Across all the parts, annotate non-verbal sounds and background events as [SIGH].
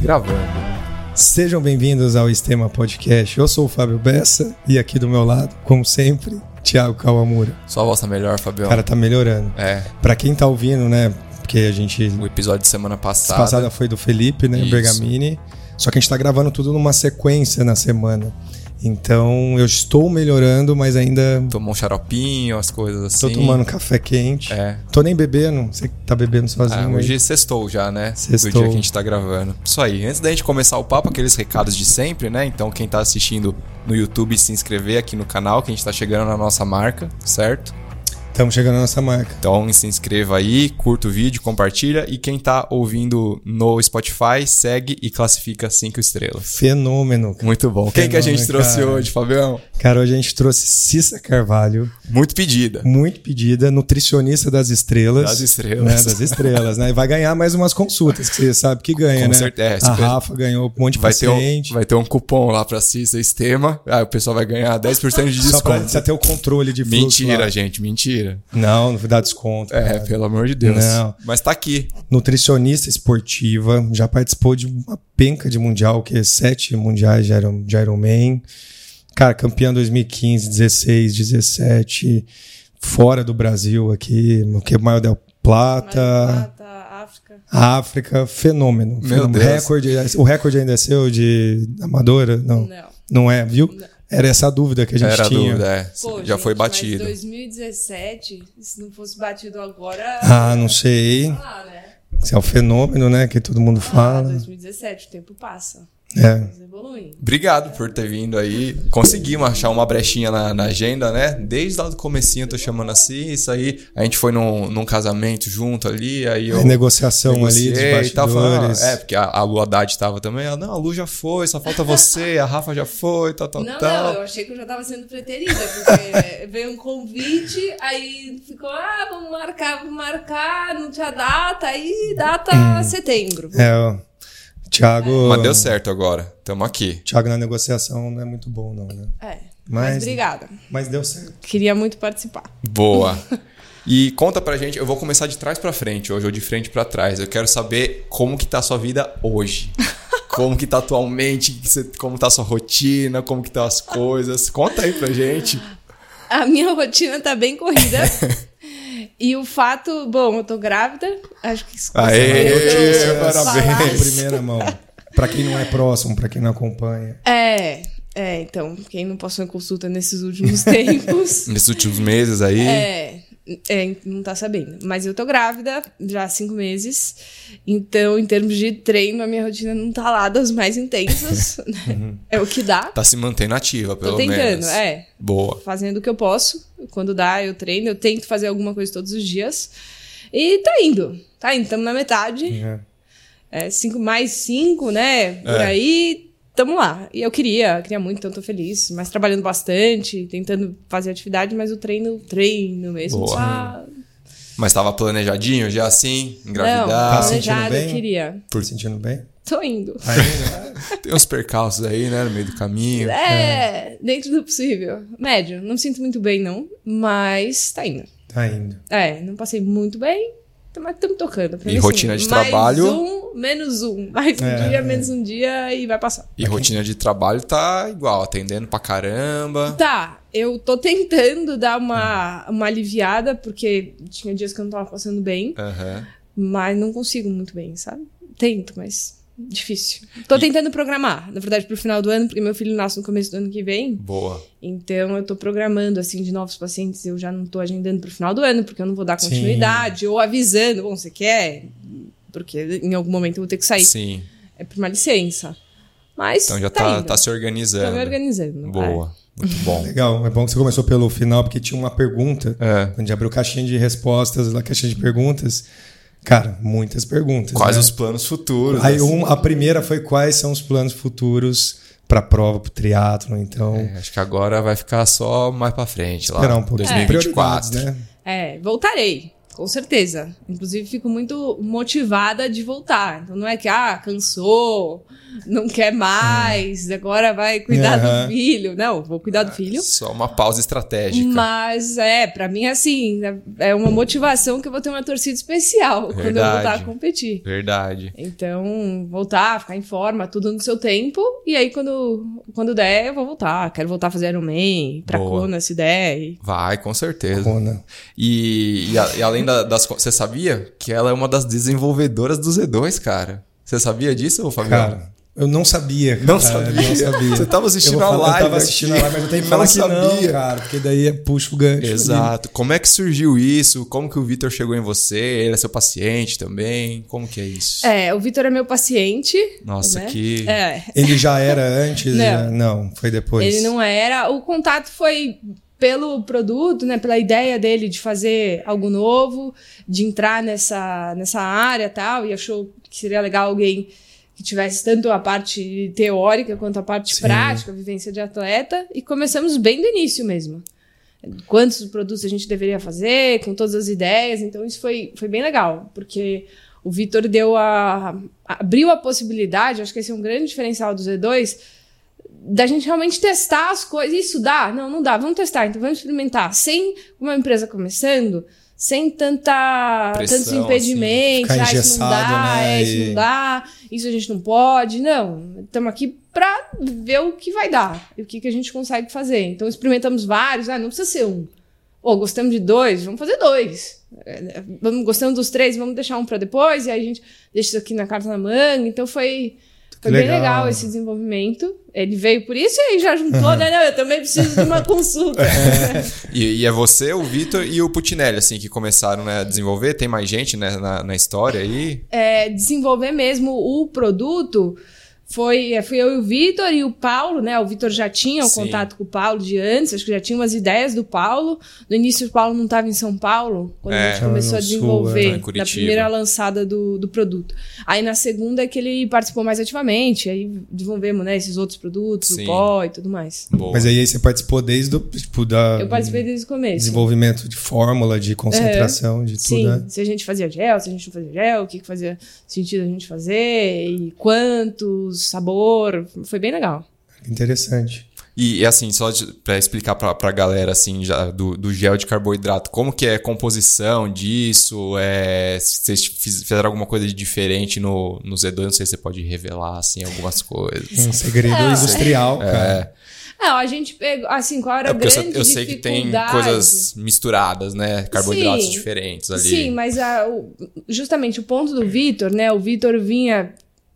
Gravando. Sejam bem-vindos ao Estema Podcast. Eu sou o Fábio Bessa e aqui do meu lado, como sempre, Thiago Kawamura. Sua voz tá melhor, Fabião. Cara, tá melhorando. É, Pra quem tá ouvindo, né? Porque a gente. o episódio de semana A passada. passada foi do Felipe, né? Isso. Bergamini. Só que a gente tá gravando tudo numa sequência na semana. Então eu estou melhorando, mas ainda Tomou um xaropinho, as coisas assim. tô tomando café quente. É. Tô nem bebendo. Você tá bebendo sozinho. Ah, aí. hoje sextou já, né? Sextou. Do dia que a gente tá gravando. Isso aí. Antes da gente começar o papo, aqueles recados de sempre, né? Então, quem tá assistindo no YouTube, se inscrever aqui no canal, que a gente tá chegando na nossa marca, certo? Estamos chegando na nossa marca. Então, se inscreva aí, curta o vídeo, compartilha. E quem tá ouvindo no Spotify, segue e classifica cinco estrelas. Fenômeno. cara. Muito bom. Quem que a gente Fenômeno, trouxe cara. hoje, Fabião? Cara, hoje a gente trouxe Cissa Carvalho, Muito pedida. muito pedida, nutricionista das estrelas. Das estrelas. Né, das estrelas, né? E vai ganhar mais umas consultas, que você sabe que ganha, Com né? certeza. A Rafa ganhou um monte de Vai ter, um, paciente. vai ter um cupom lá pra Cissa Estema. Aí o pessoal vai ganhar 10% de Só pra desconto. você ter o controle de fluxo Mentira, lá. gente, mentira. Não, não vai dar desconto. É, cara. pelo amor de Deus. Não. Mas tá aqui. Nutricionista esportiva, já participou de uma penca de mundial, que é sete mundiais de Iron, de Ironman. Cara, campeã 2015, 16, 17, fora do Brasil aqui, o que Maio del Plata, África. África, fenômeno. Meu fenômeno. Deus. Recorde, o recorde ainda é seu de amadora? Não. Não. Não é, viu? Não. Era essa a dúvida que a gente Era a tinha. dúvida, é. Pô, Já gente, foi Mas batido. 2017, se não fosse batido agora. Ah, não sei. Ah, né? Se é o fenômeno, né? Que todo mundo Ah, fala. 2017, o tempo passa. É. Obrigado por ter vindo aí. Conseguimos achar uma brechinha na, na agenda, né? Desde lá do comecinho eu tô chamando assim. Isso aí, a gente foi num, num casamento junto ali, aí eu... Negociação ali dos e falando, bastidores. É, porque a, a Lu Haddad tava também. Ela, não, a Lu já foi, só falta você, a Rafa já foi, tal, tal, Não, tal. não, eu achei que eu já tava sendo preterida, porque veio um convite, aí ficou, ah, vamos marcar, vamos marcar, não tinha data, aí data setembro. É, ó. Thiago. Mas deu certo agora. Tamo aqui. Thiago na negociação não é muito bom, não, né? É. Mas- Mas obrigada. Mas deu certo. Queria muito participar. Boa. [LAUGHS] E conta pra gente, eu vou começar de trás pra frente hoje, ou de frente pra trás. Eu quero saber como que tá a sua vida hoje. [LAUGHS] Como que tá atualmente, como tá a sua rotina, como que tá as coisas. Conta aí pra gente. A minha rotina tá bem corrida. [LAUGHS] e o fato, bom, eu tô grávida. Acho que isso Aê, parabéns. primeira mão. Pra quem não é próximo, pra quem não acompanha. É, é, então, quem não passou em consulta nesses últimos [LAUGHS] tempos. Nesses últimos meses aí. É, é, não tá sabendo. Mas eu tô grávida já há cinco meses. Então, em termos de treino, a minha rotina não tá lá das mais intensas. [LAUGHS] né? É o que dá. Tá se mantendo ativa, pelo Tô tentando, menos. é. Boa. Fazendo o que eu posso. Quando dá, eu treino. Eu tento fazer alguma coisa todos os dias. E tá indo. Tá indo, estamos na metade. É. É, cinco mais cinco, né? Por É. aí, tamo lá. E eu queria, queria muito, então tô feliz. Mas trabalhando bastante, tentando fazer atividade, mas o treino, treino mesmo. Boa. Só... Mas tava planejadinho já assim? Não, Engravidar? Tá sentindo planejado, eu bem? queria. Por sentindo bem? Tô indo. Ainda? [LAUGHS] Tem uns percalços aí, né? No meio do caminho. É, dentro do possível. Médio. Não me sinto muito bem, não. Mas tá indo. tá indo. É, não passei muito bem, mas estamos tocando. Pra E mim, rotina assim, de mais trabalho? um, menos um. Mais um É. dia, menos um dia e vai passar. E rotina de trabalho tá igual, atendendo pra caramba. Tá, eu tô tentando dar uma, uma aliviada, porque tinha dias que eu não tava passando bem, Aham. mas não consigo muito bem, sabe? Tento, mas difícil. Tô tentando programar, na verdade, pro final do ano, porque meu filho nasce no começo do ano que vem. Boa. Então eu tô programando, assim, de novos pacientes, eu já não tô agendando pro final do ano, porque eu não vou dar continuidade, ou avisando, bom, você quer? Porque em algum momento eu vou ter que sair. Sim. É por uma licença. Mas Então já tá, tá, tá se Tô organizando. me organizando. é. Boa. Muito [LAUGHS] bom. Legal. É bom que você começou pelo final, porque tinha uma pergunta. É. Quando a gente abriu caixinha de respostas, lá caixinha de perguntas. Cara, muitas perguntas. Quais né? os planos futuros? Aí assim? um- a primeira foi quais são os planos futuros para prova, para o triatlo. Então, É, acho que agora vai ficar só mais pra frente lá. esperar um pouquinho. 2024. Prioridades, né? É, voltarei. Com certeza. Inclusive, fico muito motivada de voltar. Então, não é que, ah, cansou, não quer mais, agora vai cuidar Aham. do filho. Não, vou cuidar do filho. Só uma pausa estratégica. Mas é, pra mim, assim, é uma motivação que eu vou ter uma torcida especial quando eu Verdade. voltar a competir. Verdade. Então, voltar, ficar em forma, tudo no seu tempo. E aí, quando, quando der, eu vou voltar. Quero voltar a fazer Ironman, pra Boa. Kona, se der. E... Vai, com certeza. Kona. E, e, a- e além da- das. Você sabia que ela é uma das desenvolvedoras do Z2, cara? Você sabia disso, Fabião? Cara, eu não sabia. Cara, Não sabia? Não sabia. Você tava assistindo eu vou a falar- live Eu tava assistindo aqui. a live, mas eu tenho que Não falar que não, sabia. cara, porque daí é puxa o gancho. ali. Exato. Como é que surgiu isso? Como que o Vitor chegou em você? Ele é seu paciente também? Como que é isso? É, o Vitor é meu paciente. Nossa, né? que. É, Ele já era antes? [LAUGHS] Não. já- não foi depois. Ele não era. O contato foi pelo produto, né? Pela ideia dele de fazer algo novo, de entrar nessa, nessa área e tal, e achou que seria legal alguém que tivesse tanto a parte teórica quanto a parte Sim. prática, a vivência de atleta, e começamos bem do início mesmo. Quantos produtos a gente deveria fazer, com todas as ideias, então isso foi, foi bem legal, porque o Vitor deu a. abriu a possibilidade, acho que esse é um grande diferencial do Z2, da gente realmente testar as coisas. Isso dá? Não, não dá. Vamos testar. Então vamos experimentar. Sem uma empresa começando, sem tanta, Pressão, tantos impedimentos. Ficar ah, isso não dá, né? é, isso não dá, isso a gente não pode. Não. Estamos aqui para ver o que vai dar e o que, que a gente consegue fazer. Então experimentamos vários. Ah, não precisa ser um. Pô, gostamos de dois, vamos fazer dois. É, Vamos, gostamos dos três, vamos deixar um para depois, e aí a gente deixa isso aqui na carta na manga. Então foi, foi bem legal. legal esse desenvolvimento. Ele veio por isso e aí já juntou, [LAUGHS] né? Não, eu também preciso de uma [LAUGHS] consulta. E, e é você, o Vitor e o Putinelli, assim, que começaram né, a desenvolver? Tem mais gente né, na, na história aí? É, desenvolver mesmo o produto foi é, fui eu e o Vitor e o Paulo, né? O Vitor já tinha um Sim. contato com o Paulo de antes, acho que já tinha umas ideias do Paulo. No início o Paulo não estava em São Paulo, quando É. a gente começou a no Sul, desenvolver é. Na primeira lançada do, do produto. Aí na segunda é que ele participou mais ativamente, aí desenvolvemos né, esses outros produtos, Sim. o pó e tudo mais. Boa. Mas aí você participou desde o tipo, da Eu participei desde o começo. desenvolvimento de fórmula, de concentração, de tudo, Sim, né? se a gente fazia gel, se a gente não fazia gel, o que, que fazia sentido a gente fazer, e quantos, sabor, foi bem legal. Interessante. E, e, assim, só pra explicar pra, pra galera, assim, já do, do gel de carboidrato, como que é a composição disso? É, se vocês fiz- fizeram alguma coisa de diferente no, no Z2, não sei se você pode revelar, assim, algumas [LAUGHS] coisas. Um segredo É. industrial, cara. É, É, ó, a gente pegou, assim, qual era é a eu, grande sei- eu sei que tem dificuldade? coisas misturadas, né? Carboidratos Sim. diferentes ali. Sim, mas a- o- justamente o ponto do Vitor, né? O Vitor vinha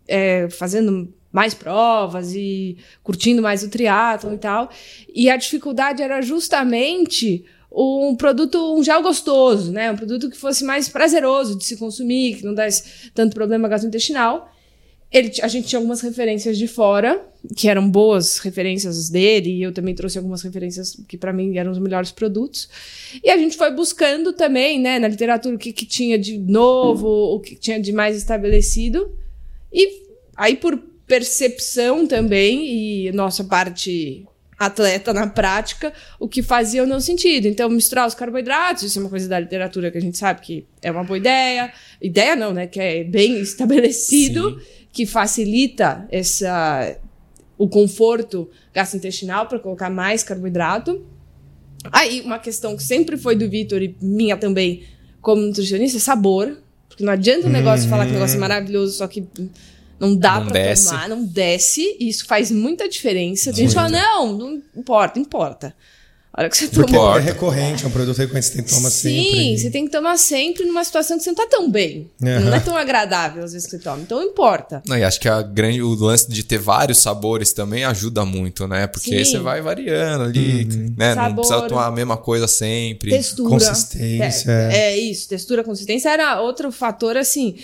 é, fazendo mais provas e curtindo mais o triatlon e tal. E a dificuldade era justamente um produto, um gel gostoso, né? Um produto que fosse mais prazeroso de se consumir, que não desse tanto problema gastrointestinal. Ele, a gente tinha algumas referências de fora, que eram boas referências dele, e eu também trouxe algumas referências que para mim eram os melhores produtos. E a gente foi buscando também, né, na literatura, o que, que tinha de novo, o que tinha de mais estabelecido. E aí, por percepção também, e nossa parte atleta na prática, o que fazia ou não sentido. Então, misturar os carboidratos, isso é uma coisa da literatura que a gente sabe que é uma boa ideia. Ideia não, né? Que é bem [LAUGHS] estabelecido, que facilita essa, o conforto gastrointestinal para colocar mais carboidrato. Aí, uma questão que sempre foi do Vitor e minha também, como nutricionista, é sabor. Porque não adianta o negócio falar que o negócio é maravilhoso, só que não dá Não pra desce. tomar, não desce. E isso faz muita diferença. Tem gente fala, não, não importa, importa. A hora que você Porque toma. é recorrente, é um produto recorrente, você tem que tomar Sim, sempre. você tem que tomar sempre numa situação que você não tá tão bem. Aham. Não é tão agradável às vezes que você toma. Então importa. Não, e acho que a grande, o lance de ter vários sabores também ajuda muito, né? Porque aí Sim. você vai variando ali, né? Não Sabor. precisa tomar a mesma coisa sempre. Textura. Consistência. É, é isso, textura, consistência era outro fator assim é,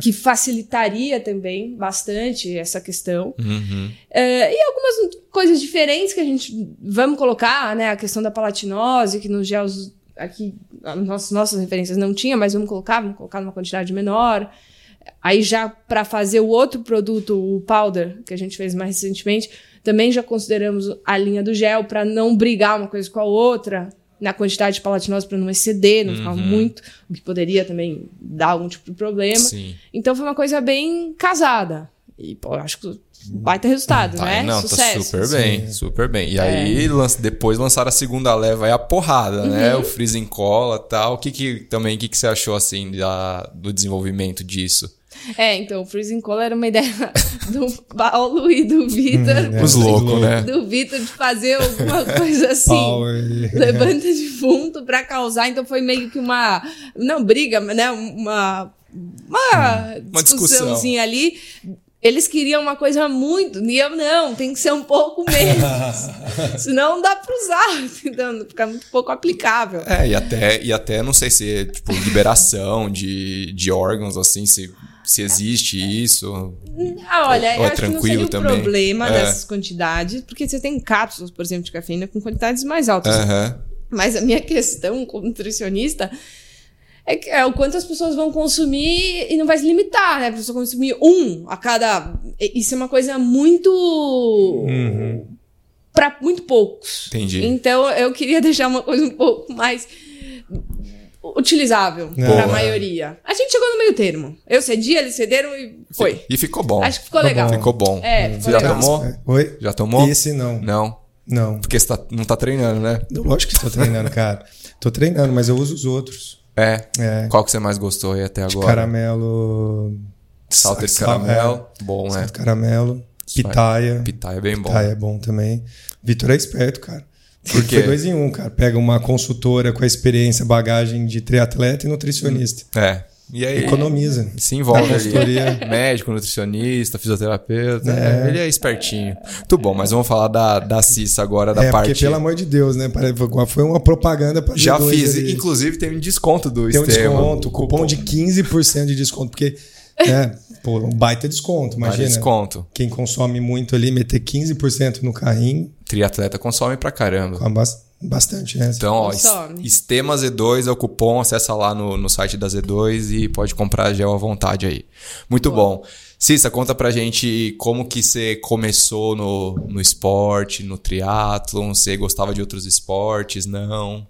que facilitaria também bastante essa questão. Uhum. É, e algumas coisas diferentes que a gente vamos colocar, né? A questão da palatinose, que nos gels aqui, as nossas, nossas referências não tinha, mas vamos colocar, vamos colocar numa quantidade menor. Aí já para fazer o outro produto, o powder, que a gente fez mais recentemente, também já consideramos a linha do gel para não brigar uma coisa com a outra. Na quantidade de palatinose para não exceder, não ficar Uhum. muito, o que poderia também dar algum tipo de problema. Sim. Então foi uma coisa bem casada. E, pô, eu acho que baita resultado, Tá, né? não, Sucesso. tá super bem, super bem. E aí, É. lan- depois lançaram a segunda leva, aí a porrada, né? Uhum. O freezing cola e tal. O que que, também, o que que você achou, assim, da, do desenvolvimento disso? É, então, o Freezing Cola era uma ideia [LAUGHS] do Paulo e do Vitor. É, Os loucos, louco. né? Do Vitor de fazer alguma [LAUGHS] coisa assim. Power. levanta defunto pra causar, então foi meio que uma não briga, mas, né, uma uma, Uma discussãozinha ali. Eles queriam uma coisa muito, e eu não, tem que ser um pouco menos. [LAUGHS] Senão não dá pra usar, então fica muito pouco aplicável. É, e até, e até não sei se, tipo, liberação de, de órgãos, assim, se, se existe isso. Ah, olha, Ou é eu acho que não seria o também? problema É. dessas quantidades, porque você tem cápsulas, por exemplo, de cafeína com quantidades mais altas. Aham. Mas a minha [LAUGHS] questão como nutricionista é, que- é o quanto as pessoas vão consumir e não vai se limitar, né? A pessoa consumir um a cada. Isso é uma coisa muito. Uhum. para muito poucos. Entendi. Então eu queria [LAUGHS] deixar uma coisa um pouco mais utilizável É. Boa. a maioria. A gente chegou no meio termo. Eu cedi, eles cederam e foi. E ficou bom. Acho que ficou Ficou legal. bom. Ficou bom. É, Você ficou já legal. tomou? Oi? Já tomou? Esse não. Não. Não. Porque você tá- não tá treinando, né? Lógico que estou treinando, cara. Tô treinando, mas eu uso os outros. É. É. Qual que você mais gostou aí até De agora? caramelo. Salted sal- caramelo. Bom, é, né? salto caramelo. Pitaia. Pitaia é bem bom. Pitaia é bom também. Vitor é esperto, cara. Por quê? Foi dois em um, cara. Pega uma consultora com a experiência, bagagem de triatleta e nutricionista. É. E aí? Economiza. Se envolve ali. [LAUGHS] Médico, nutricionista, fisioterapeuta. É. Ele é espertinho. Muito bom, mas vamos falar da, da Cissa agora, da é, parte. porque, pelo amor de Deus, né? Foi uma propaganda pra Já Z2 fiz. ali. Inclusive, tem um desconto do Tem um Estevam. desconto, cupom de 15% de desconto, porque, né, pô, um baita desconto, imagina. desconto. Quem consome muito ali, meter 15% no carrinho, Triatleta consome pra caramba. bastante, né? Então, ó. Estema Z2 é o cupom, acessa lá no, no site da Z2 e pode comprar gel à vontade aí. Muito bom. Cissa, conta pra gente como que você começou no, no esporte, no triatlon, você gostava de outros esportes, não?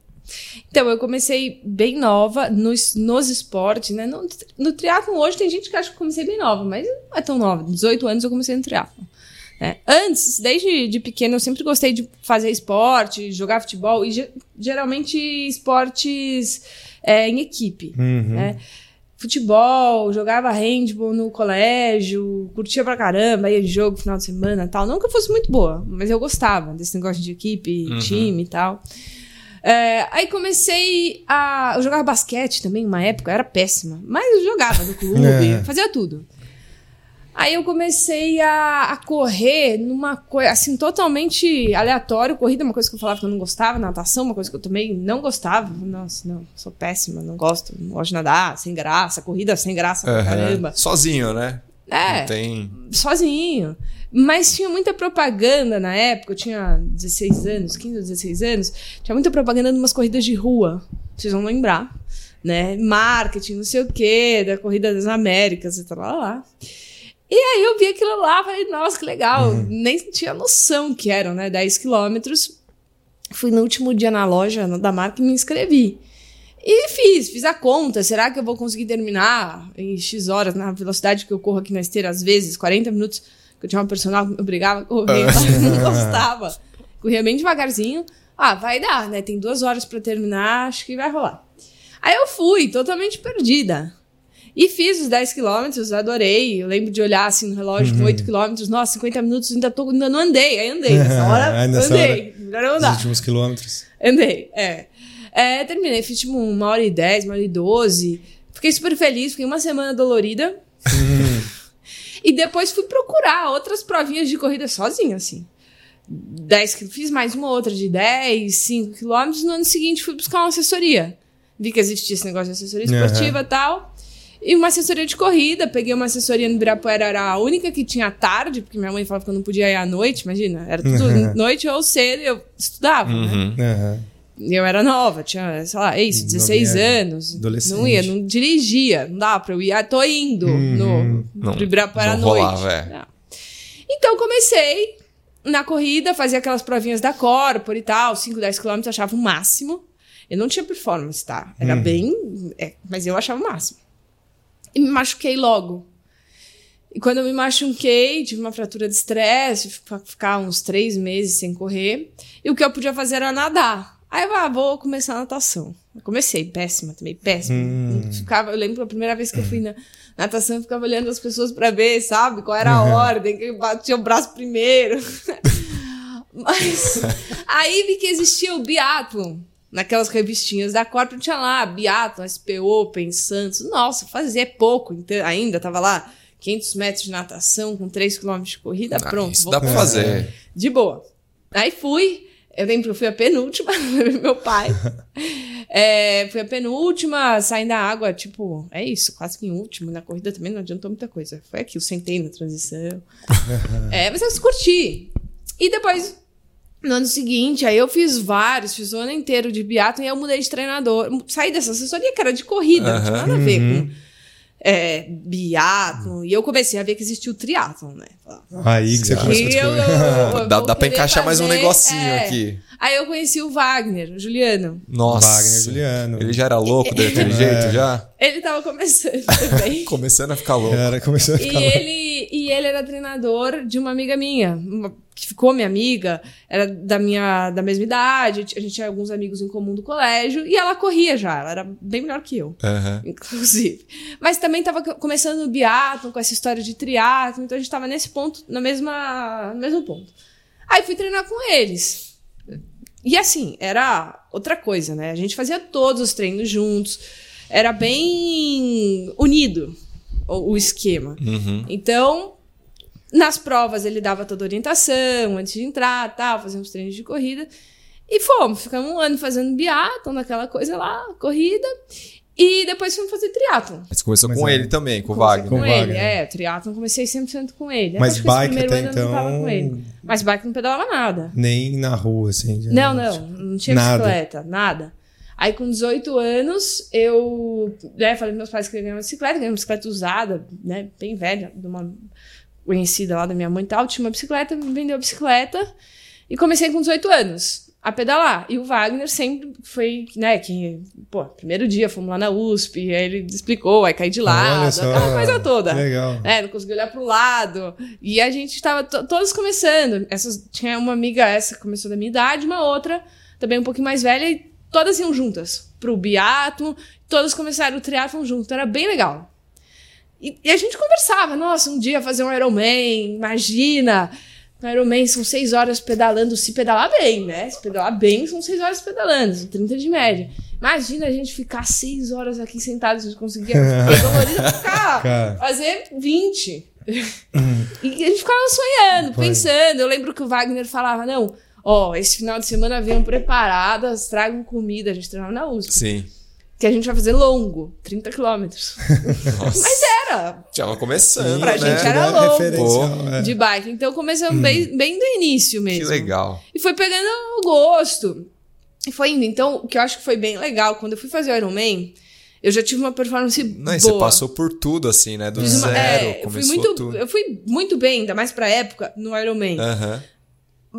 Então, eu comecei bem nova nos, nos esportes, né? No, no triatlon hoje tem gente que acha que eu comecei bem nova, mas não é tão nova. 18 anos eu comecei no triatlon. né? Antes, desde de pequeno, eu sempre gostei de fazer esporte, jogar futebol e ge- geralmente esportes é, em equipe. Uhum. né? Futebol, jogava handball no colégio, curtia pra caramba, ia de jogo final de semana e tal. Não que eu fosse muito boa, mas eu gostava desse negócio de equipe, Uhum. time e tal. É, aí comecei a. Eu jogava basquete também, uma época, eu era péssima. Mas eu jogava no clube, [LAUGHS] É. fazia tudo. Aí eu comecei a, a correr numa coisa, assim, totalmente aleatório. Corrida é uma coisa que eu falava que eu não gostava, natação, uma coisa que eu também não gostava. Nossa, não, sou péssima, não gosto, não gosto de nadar, sem graça, corrida sem graça pra Aham. caramba. Sozinho, né? É, Não tem. sozinho. Mas tinha muita propaganda na época, eu tinha 16 anos, 15 ou 16 anos, tinha muita propaganda de umas corridas de rua. Vocês vão lembrar, né? Marketing, não sei o quê, da Corrida das Américas e tal, lá, lá. E aí eu vi aquilo lá, falei, nossa, que legal. Nem tinha noção que eram, né? 10 quilômetros. Fui no último dia na loja da marca e me inscrevi. E fiz, fiz a conta. Será que eu vou conseguir terminar em X horas, na velocidade que eu corro aqui na esteira, às vezes, 40 minutos, eu tinha uma personal que me obrigava a correr, eu [LAUGHS] não gostava. Corria bem devagarzinho. Ah, vai dar, né? Tem duas horas pra terminar, acho que vai rolar. Aí eu fui, totalmente perdida. E fiz os 10 quilômetros, adorei. Eu lembro de olhar assim no relógio com 8 quilômetros, nossa, 50 minutos, ainda, tô, ainda não andei. Aí andei. [LAUGHS] Nessa hora, nessa andei. Melhor Os andar. últimos quilômetros. Andei, é. É, terminei, fiz tipo uma hora e dez, uma hora e doze. Fiquei super feliz, fiquei uma semana dolorida. E depois fui procurar outras provinhas de corrida sozinha, assim. 10, qui- fiz mais uma outra de 10, 5 quilômetros. No ano seguinte fui buscar uma assessoria. Vi que existia esse negócio de assessoria esportiva e tal. E uma assessoria de corrida. Peguei uma assessoria no Ibirapuera, era a única que tinha à tarde, porque minha mãe falava que eu não podia ir à noite, imagina. Era tudo Uhum. noite ou cedo, eu estudava, né? Uhum. Aham. Eu era nova, tinha, sei lá, é isso, 16 Novinha, anos. adolescente. Não ia, não dirigia, não dava pra eu ir. Ah, tô indo no, Não, pro Ibirapuera à não noite. rolava, é. Não. Então comecei na corrida, fazia aquelas provinhas da Corpor e tal, 5, 10 quilômetros, achava o máximo. Eu não tinha performance, tá? Era bem. é, mas eu achava o máximo. E me machuquei logo. E quando eu me machuquei, tive uma fratura de estresse, ficar uns três meses sem correr. E o que eu podia fazer era nadar. Aí eu ah, vou começar a natação. Eu comecei, péssima também, péssima. Ficava, eu lembro a primeira vez que eu fui na natação, eu ficava olhando as pessoas pra ver, sabe, qual era a ordem, quem batia o braço primeiro. [LAUGHS] Mas aí vi que existia o biathlon. Naquelas revistinhas da Corpo tinha lá, biathlon, SP Open, Santos. Nossa, fazia pouco então, ainda, tava lá 500 metros de natação com 3 km de corrida, Ah, pronto. Isso dá pra fazer. de boa. Aí fui. Eu lembro que eu fui a penúltima, [LAUGHS] meu pai. É, fui a penúltima, saindo da água, tipo, é isso, quase que em último. Na corrida também não adiantou muita coisa. Foi aqui, eu sentei na transição. [LAUGHS] é, mas eu curti. E depois, no ano seguinte, aí eu fiz vários, fiz o ano inteiro de biatlo e eu mudei de treinador. Saí dessa assessoria que era de corrida, não tinha nada a ver com é, biatlo. E eu comecei a ver que existia o triatlon, né? Aí que você começou a eu- eu- [LAUGHS] eu Dá, dá pra encaixar mais um fazer, negocinho é. aqui. Aí eu conheci o Wagner, o Juliano. Nossa. Wagner Juliano. Ele já era louco daquele [LAUGHS] É. jeito, já? Ele tava começando [LAUGHS] também. Começando a ficar louco. Era, começou a e, ficar ele, e ele era treinador de uma amiga minha, uma- que ficou minha amiga, era da minha da mesma idade, a gente tinha alguns amigos em comum do colégio, e ela corria já, ela era bem melhor que eu. Aham. inclusive. Mas também estava começando o biatlon, com essa história de triatlon, então a gente estava nesse ponto, na mesma, no mesmo ponto. Aí fui treinar com eles. E assim, era outra coisa, né? A gente fazia todos os treinos juntos, era bem unido o, o esquema. Uhum. Então, nas provas ele dava toda a orientação antes de entrar, tal, fazia uns treinos de corrida. E fomos, ficamos um ano fazendo biatlon, naquela coisa lá, corrida. E depois fomos fazer triatlon. Mas começou Mas com é. ele também, com o Wagner. Com, Com ele, é, triatlon comecei 100% com ele. Mas bike primeiro até ano eu não tava então- com ele. Mas bike não pedalava nada. Nem na rua, assim. Não, não, não tinha Nada. bicicleta, nada. Aí com 18 anos, eu né, falei pros meus pais que eu ia ganhar uma bicicleta, ganhei uma bicicleta usada, né, bem velha, de uma conhecida lá da minha mãe e tal, tinha uma bicicleta, me vendeu a bicicleta e comecei com 18 anos a pedalar. E o Wagner sempre foi, né, que, pô, primeiro dia fomos lá na USP, aí ele explicou, aí caí de lado, só, aquela coisa toda. Legal. É, não conseguia olhar pro lado. E a gente tava to- todos começando. Essas, tinha uma amiga, essa que começou da minha idade, uma outra, também um pouquinho mais velha, e todas iam juntas pro biatlon, todas começaram o triatlon junto, era bem legal. E, e a gente conversava, nossa, um dia fazer um Ironman, imagina. No Ironman são seis horas pedalando, se pedalar bem, né? Se pedalar bem, são seis horas pedalando, são 30 de média. Imagina a gente ficar seis horas aqui sentados, a gente conseguia ficar dolorido, ficar, Cara. fazer 20. [LAUGHS] e a gente ficava sonhando, Foi. pensando. Eu lembro que o Wagner falava, não, ó, esse final de semana venham preparadas, tragam comida. A gente treinava na USP. Sim. Que a gente vai fazer longo, 30 quilômetros. [LAUGHS] Nossa. Mas era, Tava começando, Pra né? gente era Tudo é é. de bike. Então começamos bem, bem do início mesmo. Que legal. E foi pegando o gosto. E foi indo. Então, o que eu acho que foi bem legal, quando eu fui fazer o Ironman, eu já tive uma performance Não, e boa. você passou por tudo, assim, né? Do Fiz uma- zero, é, eu fui começou muito, tudo. Eu fui muito bem, ainda mais pra época, no Ironman. Aham.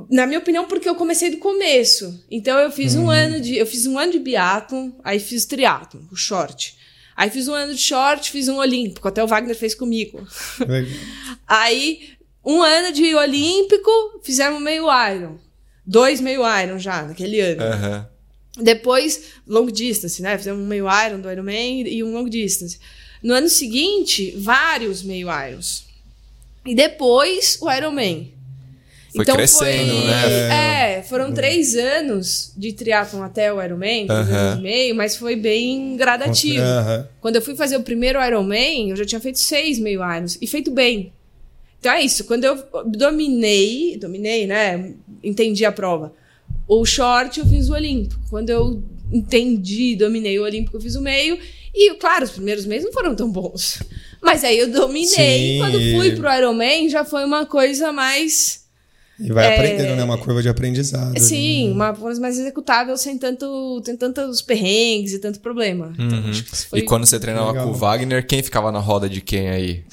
Na minha opinião, porque eu comecei do começo. Então eu fiz Uhum. um ano de. Eu fiz um ano de biatlon, aí fiz triatlon, o short. Aí fiz um ano de short, fiz um olímpico, até o Wagner fez comigo. [LAUGHS] Aí, um ano de olímpico, fizemos meio iron. Dois meio iron já, naquele ano. Aham. Depois, long distance, né? Fizemos um meio iron do Ironman e um long distance. No ano seguinte, vários meio irons. E depois, o Ironman. Foi crescendo, né? É, foram três anos de triatlon até o Ironman, três Aham. anos e meio, mas foi bem gradativo. Aham. Quando eu fui fazer o primeiro Ironman, eu já tinha feito seis meio irons e feito bem. Então é isso. Quando eu dominei, dominei, né? Entendi a prova. O short eu fiz o olímpico. Quando eu entendi, dominei o olímpico, eu fiz o meio. E, claro, os primeiros meses não foram tão bons. Mas aí eu dominei. Sim, quando fui pro Ironman, já foi uma coisa mais E vai aprendendo, né? Uma curva de aprendizado. ali, Sim, né? uma coisa mais executável sem tanto, tem tantos perrengues e tanto problema. Então, Uhum. acho que isso foi E quando você treinava Legal. com o Wagner, quem ficava na roda de quem aí?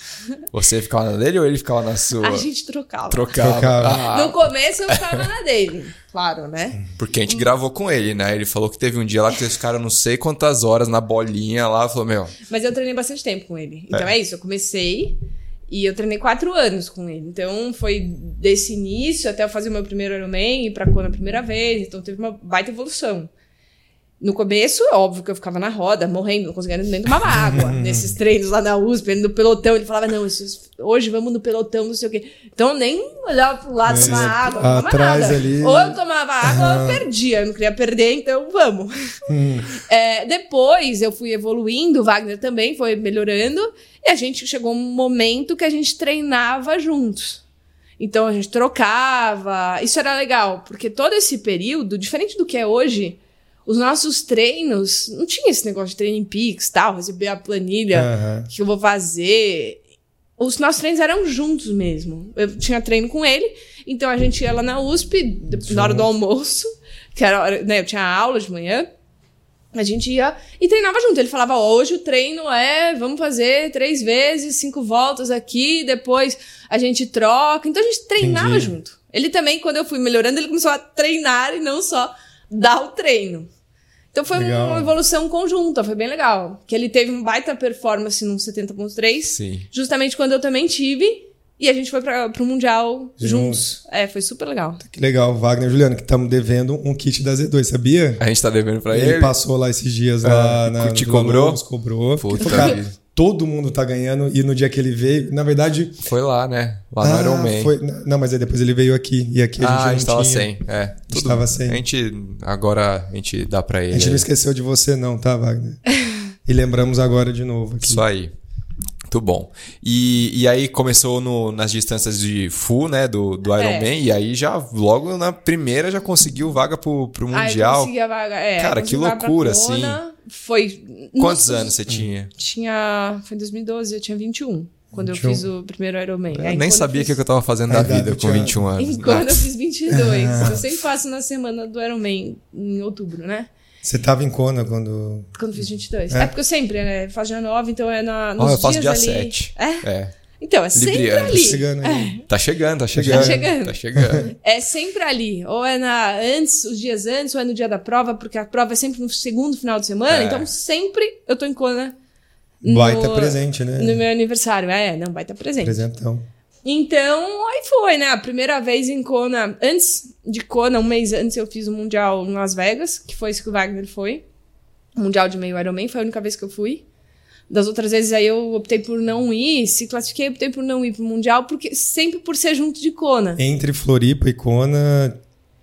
Você ficava na dele ou ele ficava na sua? a gente trocava. Trocava. Trocava. Ah, No começo eu ficava na dele, claro, né? porque a gente gravou com ele, né? Ele falou que teve um dia lá que vocês ficaram não sei quantas horas na bolinha lá. Falou, meu, Mas eu treinei bastante tempo com ele. Então É. é, isso, eu comecei e eu treinei quatro anos com ele. Então foi desse início até eu fazer o meu primeiro Ironman e pra Kona a primeira vez. Então teve uma baita evolução. No começo, é óbvio que eu ficava na roda, morrendo, não conseguia nem tomar água. [LAUGHS] Nesses treinos lá na USP, no pelotão, ele falava, não, esses- hoje vamos no pelotão, não sei o quê. Então eu nem olhava pro lado, Mas tomar água, não tomava nada. ali- Ou eu tomava água ou eu perdia. Eu não queria perder, então vamos. [LAUGHS] É, depois eu fui evoluindo, o Wagner também foi melhorando, e a gente chegou um momento que a gente treinava juntos. Então a gente trocava, isso era legal, porque todo esse período, diferente do que é hoje, os nossos treinos, não tinha esse negócio de treino em Pix, tal, receber a planilha, o que eu vou fazer. Os nossos treinos eram juntos mesmo. Eu tinha treino com ele, então a gente ia lá na USP, na hora do almoço, [LAUGHS] que era, hora- né, eu tinha aula de manhã, a gente ia e treinava junto. Ele falava: "Ó, hoje o treino é, vamos fazer três vezes, cinco voltas aqui, depois a gente troca. Então a gente treinava Entendi. junto. Ele também, quando eu fui melhorando, ele começou a treinar e não só dar o treino. Então foi Legal. uma evolução conjunta, foi bem legal. Que ele teve uma baita performance no 70.3, sim. justamente quando eu também tive. E a gente foi para pro Mundial Juntos. juntos. É, foi super legal. Que legal, Wagner Juliano, que estamos devendo um kit da Z2, sabia? A gente tá devendo pra Ele, ele. passou lá esses dias lá na. te cobrou? Lobos, cobrou. Puta Porque, cara. Todo mundo tá ganhando e no dia que ele veio, na verdade. Foi lá, né? Lá no ah, Iron Man. foi- não, mas aí depois ele veio aqui e aqui a gente ah, a gente não tava tinha. sem. É. Tudo, tava sem. A gente. Agora a gente dá pra ele. A gente não aí. esqueceu de você não, tá, Wagner? [LAUGHS] e lembramos agora de novo aqui. Isso aí. Muito bom. E, e aí começou no- nas distâncias de full, né? Do, do Iron É. Man. E aí já, logo na primeira, já conseguiu vaga pro, pro Ah, Mundial. consegui a vaga. É, Cara, que loucura, Kona. Foi. Quantos Nossa, anos você tinha? Tinha. Foi em 2012, eu tinha 21. Quando 21. eu fiz o primeiro Ironman. Eu Aí, nem sabia o que, fiz... que eu tava fazendo da vida com tinha- 21 anos. E quando eu fiz 22. [LAUGHS] eu sempre faço na semana do Ironman, em outubro, né? Você tava em Kona quando. Quando eu fiz 22. É? É, porque eu sempre, né? Faço dia 9, então é na, nos Ó, eu faço dias dia ali. 7. É? É. Então, é sempre Libriano. ali. Chegando aí. Tá chegando, tá chegando. chegando. Tá chegando. É sempre ali. Ou é na antes, os dias antes, ou é no dia da prova, porque a prova é sempre no segundo final de semana. É. Então, sempre eu tô em Kona. no- Baita presente, né? No meu aniversário. É, não, vai estar presente. Presentão. Então, aí foi, né? A primeira vez em Kona. Antes de Kona, um mês antes, eu fiz o Mundial em Las Vegas, que foi isso que o Wagner foi. O Mundial de meio Ironman, foi a única vez que eu fui. Das outras vezes aí eu optei por não ir, se classifiquei, optei por não ir pro Mundial, porque sempre por ser junto de Kona. Entre Floripa e Kona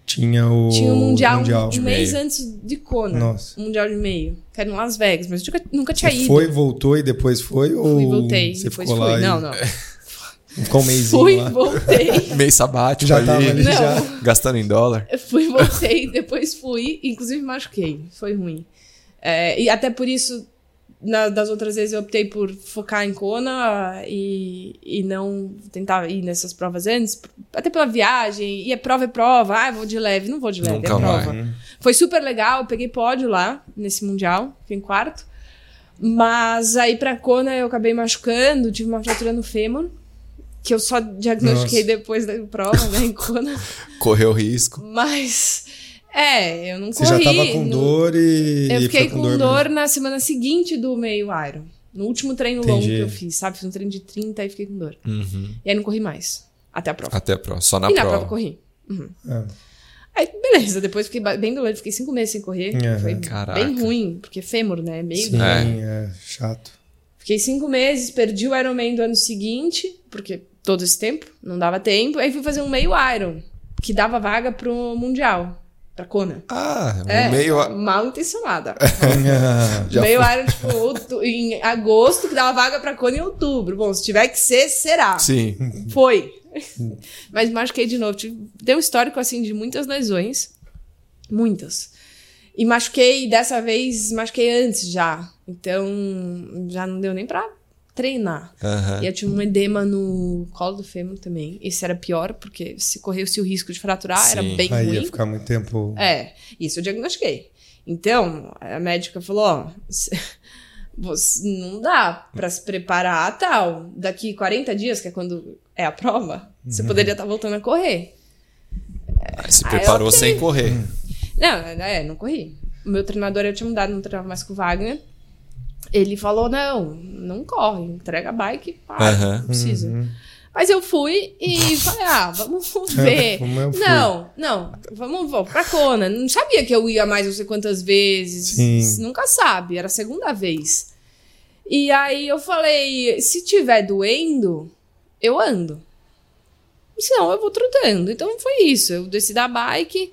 tinha o. Tinha o Mundial, Mundial. um mês meio. antes de Kona. Nossa. O Mundial de meio. Que era em Las Vegas, mas eu nunca, nunca tinha Você ido. foi, voltou e depois foi? Ou Fui, voltei. Você depois ficou fui. lá Não, e não. [LAUGHS] ficou um mêsinho Fui, lá? voltei. [LAUGHS] Meio sabático Já ali, tava ali, Não. já. gastando em dólar. Fui, voltei, [LAUGHS] depois fui, inclusive machuquei. Foi ruim. É, e até por isso, na- das outras vezes, eu optei por focar em Kona e, e não tentar ir nessas provas antes, até pela viagem. E é prova é prova. Ah, vou de leve. Não vou de leve, Nunca é prova. vai. Foi super legal, eu peguei pódio lá, nesse Mundial, fiquei em quarto. Mas aí pra Kona eu acabei machucando, tive uma fratura no fêmur, que eu só diagnostiquei Nossa. depois da prova, né, em Kona. [LAUGHS] Correu risco. Mas, é, eu não Você corri. já tava com não- dor e. Eu e fiquei foi com dor, mesmo. na semana seguinte do meio Iron. No último treino Entendi. longo que eu fiz, sabe? Fiz um treino de 30 e fiquei com dor. Uhum. E aí não corri mais. Até a prova. Até a prova. Só na e na prova. prova corri. Ah, Aí, beleza, depois fiquei bem doente, fiquei cinco meses sem correr. Aham. Foi Caraca. bem ruim, porque fêmur, né? Meio sim, É. é. chato. Fiquei cinco meses, perdi o Ironman do ano seguinte, porque todo esse tempo, não dava tempo. Aí fui fazer um meio Iron, que dava vaga pro Mundial, pra Kona. Ah, É, meio. mal intencionada. [LAUGHS] Meio Iron, tipo, em agosto, que dava vaga pra Kona em outubro. Bom, se tiver que ser, será. Sim. Foi. [LAUGHS] Mas machuquei de novo. Tive- Deu um histórico, assim, de muitas lesões. Muitas. E machuquei, dessa vez, machuquei antes já. Então, já não deu nem pra treinar. Aham. E eu tinha um edema no colo do fêmur também. Esse era pior, porque se corresse o risco de fraturar, era Sim. bem Aí ruim. ia ficar muito tempo. É, isso eu diagnostiquei. Então, a médica falou, ó, cê- você não dá pra se preparar tal. Daqui 40 dias, que é quando é a prova, você Uhum. poderia estar voltando a correr. Aí se preparou ok. sem correr. Não, é, não corri. O meu treinador, eu tinha mudado, não treinava mais com o Wagner. Ele falou, não, não corre, entrega a bike, para, Aham. não precisa. Uhum. Mas eu fui e falei, ah, vamos [LAUGHS] ver. Não, não, vamos, vamos pra Kona. Não sabia que eu ia mais não sei quantas vezes. Sim. Nunca sabe, era a segunda vez. E aí eu falei, se tiver doendo, eu ando. Senão eu vou trotando. Então foi isso. Eu desci da bike,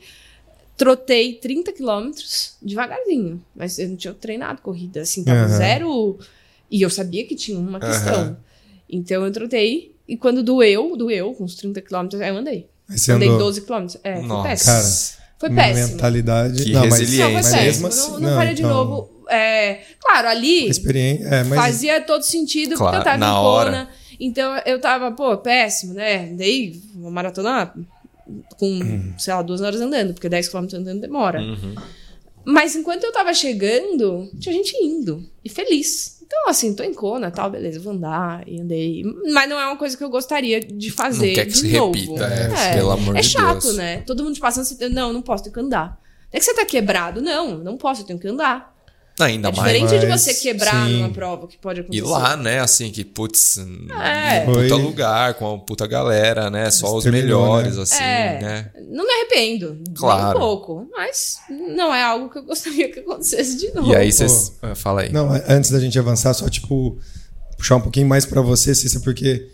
trotei 30 quilômetros devagarzinho. Mas eu não tinha treinado corrida, assim, tava Aham. zero. E eu sabia que tinha uma questão. Aham. Então eu trotei. E quando doeu, doeu, com uns 30 quilômetros, aí eu andei. Você andei andou. 12 quilômetros. É, foi Nossa. péssimo. Cara, foi péssimo. Mentalidade. Que não, mas. Não, foi péssimo. mesmo assim. não, não faria de então, novo. É, claro, ali Experiência. É, mas fazia todo sentido Claro, porque eu tava na em hora. Então eu tava, pô, péssimo, né? Dei uma maratona com, Uhum. sei lá, duas horas andando, porque 10 km andando demora. Uhum. Mas enquanto eu tava chegando, tinha gente indo e feliz. Então, assim, tô em Kona, tal, beleza, vou andar e andei. Mas não é uma coisa que eu gostaria de fazer. Não quer que de se novo. repita, é, pelo amor é de chato, Deus. né? Todo mundo te passando, você, não, não posso, tenho que andar. É que você tá quebrado. Não, não posso, eu tenho que andar. Ainda é mais. diferente de mais, você quebrar sim. numa prova que pode acontecer. E lá, né, assim, que, putz, É. um puta Foi. lugar, com uma puta galera, né? Só os Terminou, melhores, né? assim, É. né? Não me arrependo. Claro. Nem um pouco. Mas não é algo que eu [LAUGHS] gostaria que acontecesse de novo. E aí vocês. Ah, Fala aí. Não, antes da gente avançar, só tipo, puxar um pouquinho mais pra você, Cissa, porque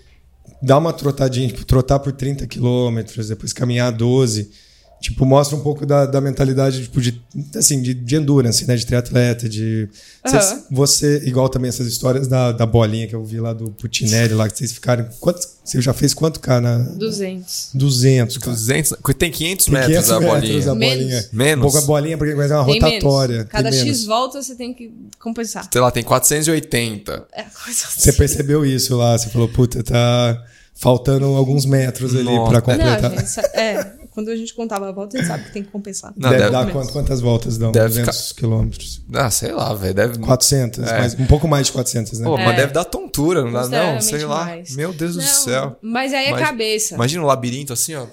dá uma trotadinha, tipo, trotar por 30 quilômetros, depois caminhar 12, tipo, mostra um pouco da, da mentalidade, tipo, de, assim, de, de endurance, né, de triatleta, de... Vocês- Aham. Você, igual também essas histórias da, da bolinha que eu vi lá do Putinelli, lá, que vocês ficaram... Quantos, você já fez quanto, cara? Na, 200. 200, cara. 200, tem 500 Tem metros 500 a metros bolinha. a Menos. bolinha. Menos? Pouco a bolinha, porque vai ser uma Tem rotatória. menos. Cada. X voltas você tem que compensar. Sei lá, tem 480. É coisa Você assim. percebeu isso lá? Você falou, puta, tá faltando alguns metros ali Nossa. pra Não, completar. gente, sa- é. Quando a gente contava a volta, a gente sabe que tem que compensar. Não, deve, deve- dar quant- quantas voltas dão? Deve 200 quilômetros. Ah, sei lá, velho. Deve. 400, É. mas um pouco mais de 400, né? Pô, É. mas deve dar tontura, não dá? Não, sei lá. mais. Meu Deus do Não, céu. Mas aí é Mas- cabeça. Imagina um labirinto assim, ó.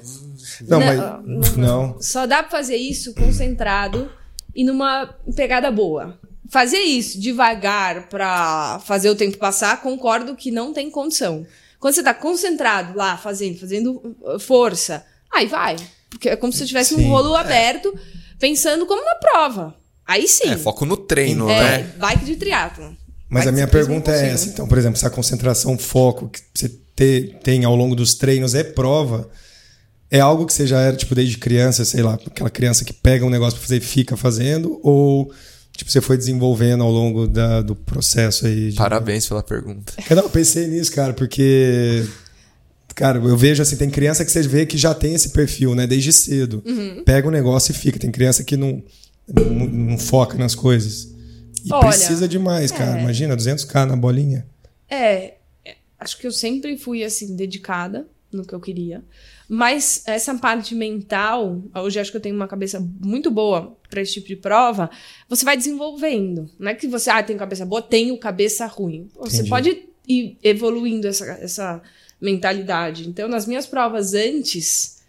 não, não, mas. [LAUGHS] Não. Só dá pra fazer isso concentrado e numa pegada boa. Fazer isso devagar pra fazer o tempo passar, concordo que não tem condição. Quando você tá concentrado lá, fazendo, fazendo uh, força, aí vai. Porque é como se você tivesse Sim. um rolo aberto, pensando como na prova. Aí sim. É, foco no treino, É, né? bike de triatlon. Mas Bike a minha pergunta é essa. Então, por exemplo, essa concentração, foco que você te- tem ao longo dos treinos é prova. É algo que você já era, tipo, desde criança, sei lá, aquela criança que pega um negócio pra fazer e fica fazendo? Ou, tipo, você foi desenvolvendo ao longo da- do processo aí? de- Parabéns pela pergunta. Eu não, pensei nisso, cara, porque. Cara, eu vejo assim, tem criança que você vê que já tem esse perfil, né? Desde cedo. Uhum. Pega o negócio e fica. Tem criança que não, não, não foca nas coisas. E Olha, precisa demais, cara. é. Imagina, 200k na bolinha. É, é, acho que eu sempre fui assim dedicada no que eu queria. Mas essa parte mental, hoje acho que eu tenho uma cabeça muito boa para esse tipo de prova. Você vai desenvolvendo. Não é que você, ah, tenho cabeça boa, tenho cabeça ruim. Você Entendi. pode ir evoluindo essa, essa mentalidade. Então, nas minhas provas antes,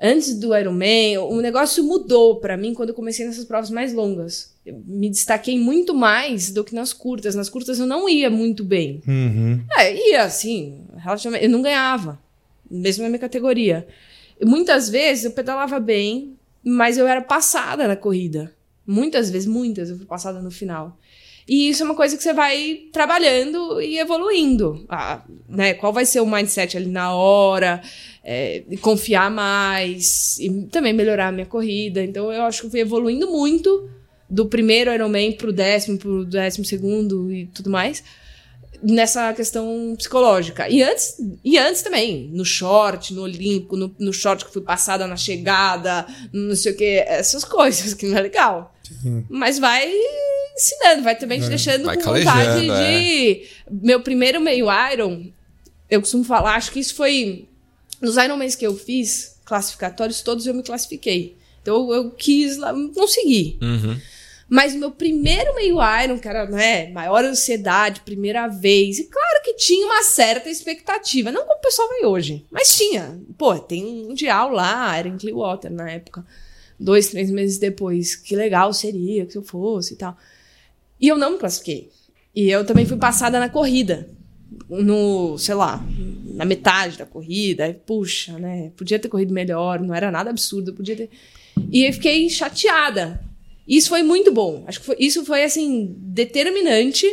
antes do Ironman, o negócio mudou para mim quando eu comecei nessas provas mais longas. Eu me destaquei muito mais do que nas curtas. Nas curtas eu não ia muito bem. Uhum. É, ia assim, relativamente. Eu não ganhava, mesmo na minha categoria. E muitas vezes eu pedalava bem, mas eu era passada na corrida. Muitas vezes, muitas, eu fui passada no final. E isso é uma coisa que você vai trabalhando e evoluindo. Né? Qual vai ser o mindset ali na hora? É, confiar mais e também melhorar a minha corrida. Então eu acho que eu fui evoluindo muito do primeiro Ironman pro décimo, pro décimo segundo e tudo mais nessa questão psicológica. E antes, e antes também, no short, no olímpico, no, no short que fui passada na chegada, não sei o que, essas coisas que não é legal. Mas vai ensinando, vai também te deixando Vai com vontade de. Meu primeiro meio Iron, eu costumo falar, acho que isso foi. Nos Ironmans que eu fiz, classificatórios, todos eu me classifiquei. Então eu quis lá, consegui. Uhum. Mas o meu primeiro meio Iron, que era né, maior ansiedade, primeira vez, e claro que tinha uma certa expectativa. Não como o pessoal vai hoje, mas tinha. Pô, tem um mundial lá, era em Clearwater na época. Dois, três meses depois. Que legal seria que eu fosse e tal. E eu não me classifiquei. E eu também fui passada na corrida. No, sei lá, na metade da corrida. Puxa, né? Podia ter corrido melhor, não era nada absurdo, podia ter. E eu fiquei chateada. Isso foi muito bom. Acho que foi- isso foi, assim, determinante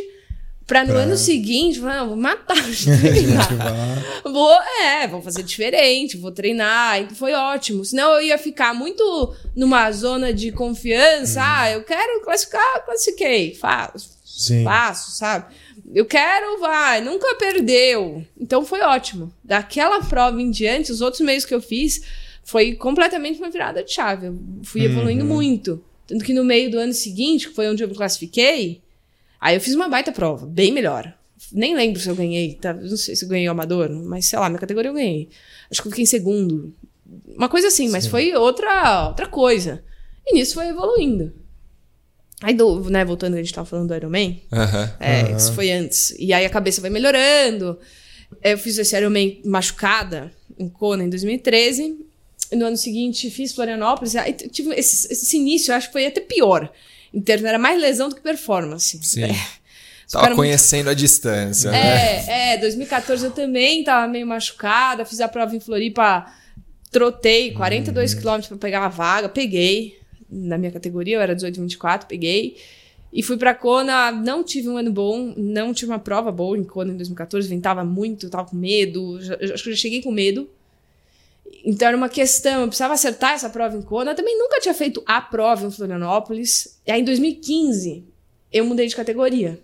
pra no Pra- ano seguinte, falar, "Não, vou matar de [LAUGHS] treinar. Vou, é, vou fazer diferente, vou treinar. E foi ótimo. Senão eu ia ficar muito numa zona de confiança. Ah, eu quero classificar, classifiquei. Faço, Sim. faço, sabe? Eu quero, vai, nunca perdeu. Então foi ótimo. Daquela prova em diante, os outros meios que eu fiz foi completamente uma virada de chave. Eu fui evoluindo muito. Tanto que no meio do ano seguinte, que foi onde eu me classifiquei, aí eu fiz uma baita prova, bem melhor. Nem lembro se eu ganhei, tá? Não sei se eu ganhei o amador, mas sei lá, minha categoria eu ganhei. Acho que eu fiquei em segundo. Uma coisa assim, mas foi outra, outra coisa. E nisso foi evoluindo. Aí, do, né, voltando que a gente tava falando do Iron Man, é, isso foi antes. E aí a cabeça vai melhorando. Eu fiz esse Iron Man machucada em Kona em 2013. No ano seguinte fiz Florianópolis. Aí tive esse, esse início, acho que foi até pior. Em termos, era mais lesão do que performance. Sim. É. [LAUGHS] Tava Ficaram muito- conhecendo a distância, né? É, é, 2014 eu também tava meio machucada, fiz a prova em Floripa, trotei 42 quilômetros pra pegar uma vaga, peguei. Na minha categoria, eu era 18 24, peguei. E fui pra Kona, não tive um ano bom, não tive uma prova boa em Kona em 2014, ventava muito, tava com medo, já- acho que eu já cheguei com medo. Então era uma questão, eu precisava acertar essa prova em Kona. Eu também nunca tinha feito a prova em Florianópolis. E aí em 2015 eu mudei de categoria.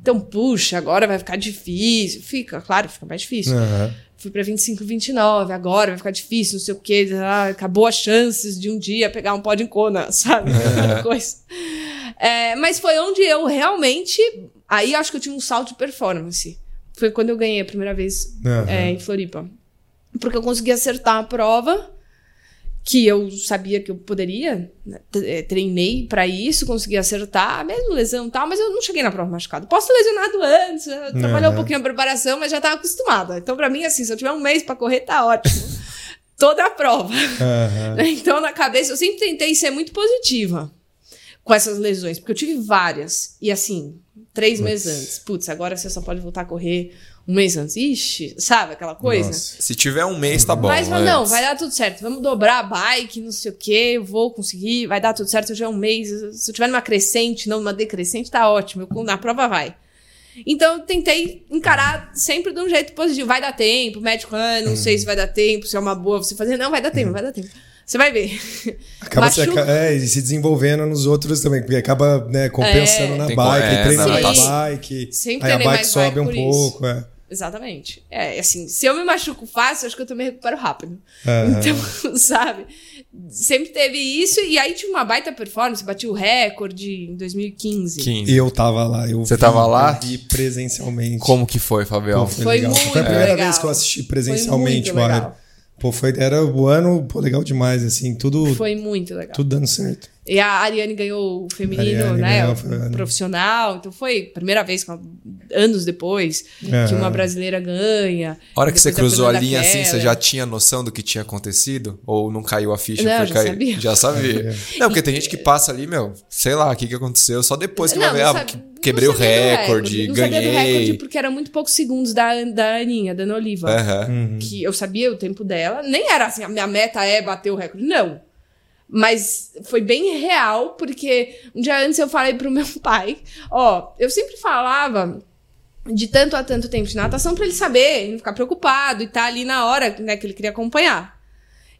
Então, puxa, agora vai ficar difícil. Fica, claro, fica mais difícil. Aham. Fui pra 25, 29, agora vai ficar difícil, não sei o quê. Ah, acabou as chances de um dia pegar um pódio em Kona, [LAUGHS] sabe? Aquela coisa. É, mas foi onde eu realmente. Aí acho que eu tive um salto de performance. Foi quando eu ganhei a primeira vez Aham. é, em Floripa. Porque eu consegui acertar a prova, que eu sabia que eu poderia, né, eh, treinei pra isso, consegui acertar, mesmo lesão e tal, mas eu não cheguei na prova machucado. Posso ter lesionado antes, eu trabalhei um Aham. pouquinho na preparação, mas já tava acostumada. Então, pra mim, assim, se eu tiver um mês pra correr, tá ótimo. [LAUGHS] Toda a prova. Aham. [LAUGHS] Então, na cabeça, eu sempre tentei ser muito positiva com essas lesões, porque eu tive várias. E assim, três meses antes. Putz, agora você só pode voltar a correr um mês antes. Ixi, sabe aquela coisa? Nossa. Se tiver um mês, tá bom. Mas, mas não, vai dar tudo certo. Vamos dobrar a bike, não sei o quê, eu vou conseguir, vai dar tudo certo. Eu já é um mês. Se eu tiver numa crescente, não numa decrescente, tá ótimo. Eu, na prova vai. Então eu tentei encarar sempre de um jeito positivo. Vai dar tempo, o médico, ah, não sei se vai dar tempo, se é uma boa você fazer. Não, vai dar tempo, vai dar tempo. Você vai ver. Acaba se, é, se desenvolvendo nos outros também, porque acaba né, compensando É. na bike, é, treinando na a bike. Sempre aí a bike mais sobe bike um pouco. É. Exatamente. É, assim, se eu me machuco fácil, acho que eu também recupero rápido. Aham. Então, [LAUGHS] sabe? Sempre teve isso, e aí tive uma baita performance, bati o recorde em 2015. 15. E eu tava lá. Eu Você vi, tava lá? Eu vi presencialmente. Como que foi, Fabião? Pô, foi, Foi legal. muito foi a primeira legal. vez que eu assisti Foi presencialmente muito o Iron. legal. Pô, foi, era o ano pô, legal demais, assim, tudo, Foi muito legal. tudo dando certo. E a Ariane ganhou o feminino, Ariane né? o profissional. Então foi a primeira vez, que anos depois, que Aham. uma brasileira ganha. A hora que você cruzou a linha assim, você já tinha noção do que tinha acontecido? Ou não caiu a ficha? Não, já sabia. Já sabia. [LAUGHS] Não, porque tem gente que passa ali, meu, sei lá o que, que aconteceu, só depois que vai ver, ah, sabe- que- quebrei o não do recorde, Não sabia do ganhei. recorde porque eram muito poucos segundos da, da Aninha, da Ana Oliva. Aham. que eu sabia o tempo dela. Nem era assim, a minha meta é bater o recorde. Não. Mas foi bem real, porque um dia antes eu falei pro [LAUGHS] meu pai, ó, eu sempre falava de tanto a tanto tempo de natação pra ele saber, não ficar preocupado e estar ali na hora né, que ele queria acompanhar.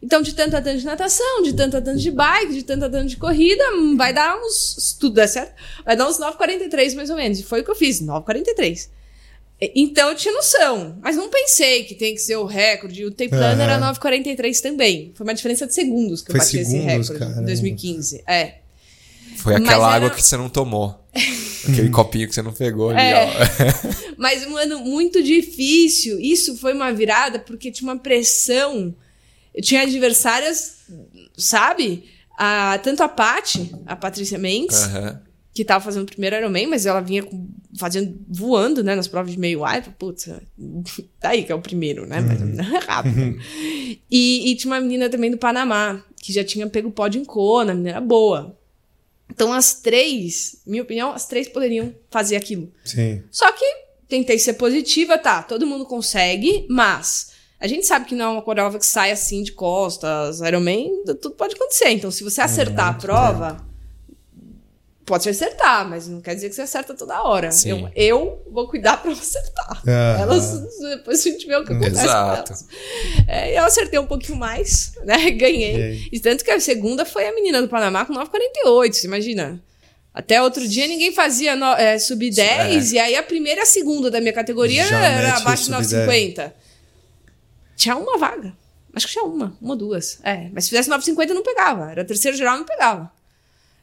Então, de tanto a tanto de natação, de tanto a tanto de bike, de tanto a tanto de corrida, vai dar uns. Se tudo der certo, vai dar uns 9,43 mais ou menos. E foi o que eu fiz, 9,43. Então eu tinha noção, mas não pensei que tem que ser o recorde. O tape plano Aham. era 9,43 também. Foi uma diferença de segundos que eu Foi bati esse segundos, recorde caramba. em 2015. É. Foi Mas aquela era- água que você não tomou. [LAUGHS] Aquele copinho que você não pegou ali, É. ó. [LAUGHS] Mas um ano muito difícil. Isso foi uma virada porque tinha uma pressão. Eu tinha adversárias, sabe? A, tanto a Paty, a Patrícia Mendes, Aham. Que tava fazendo o primeiro Ironman, mas ela vinha fazendo, voando, né, nas provas de meio ar. Putz, [LAUGHS] daí que é o primeiro, né? Mas não é [LAUGHS] rápido. E, e tinha uma menina também do Panamá, que já tinha pego pódio em Kona, a menina era boa. Então as três, minha opinião, as três poderiam fazer aquilo. Sim. Só que tentei ser positiva, tá? Todo mundo consegue, mas a gente sabe que não é uma prova que sai assim de costas, Ironman, tudo pode acontecer. Então, se você acertar a prova, pode se acertar, mas não quer dizer que você acerta toda hora. Sim. Eu, eu vou cuidar pra você acertar. Aham. Elas, depois a gente vê o que acontece Exato. com elas. É, eu acertei um pouquinho mais, né? [LAUGHS] Ganhei. E tanto que a segunda foi a menina do Panamá com 9,48, você imagina? Até outro dia ninguém fazia no, é, sub 10, e aí a primeira e a segunda da minha categoria Já era abaixo de sub 10. 9,50. Tinha uma vaga. Acho que tinha uma, uma ou duas. É, mas se fizesse 9,50 não pegava. Era terceiro geral, não pegava.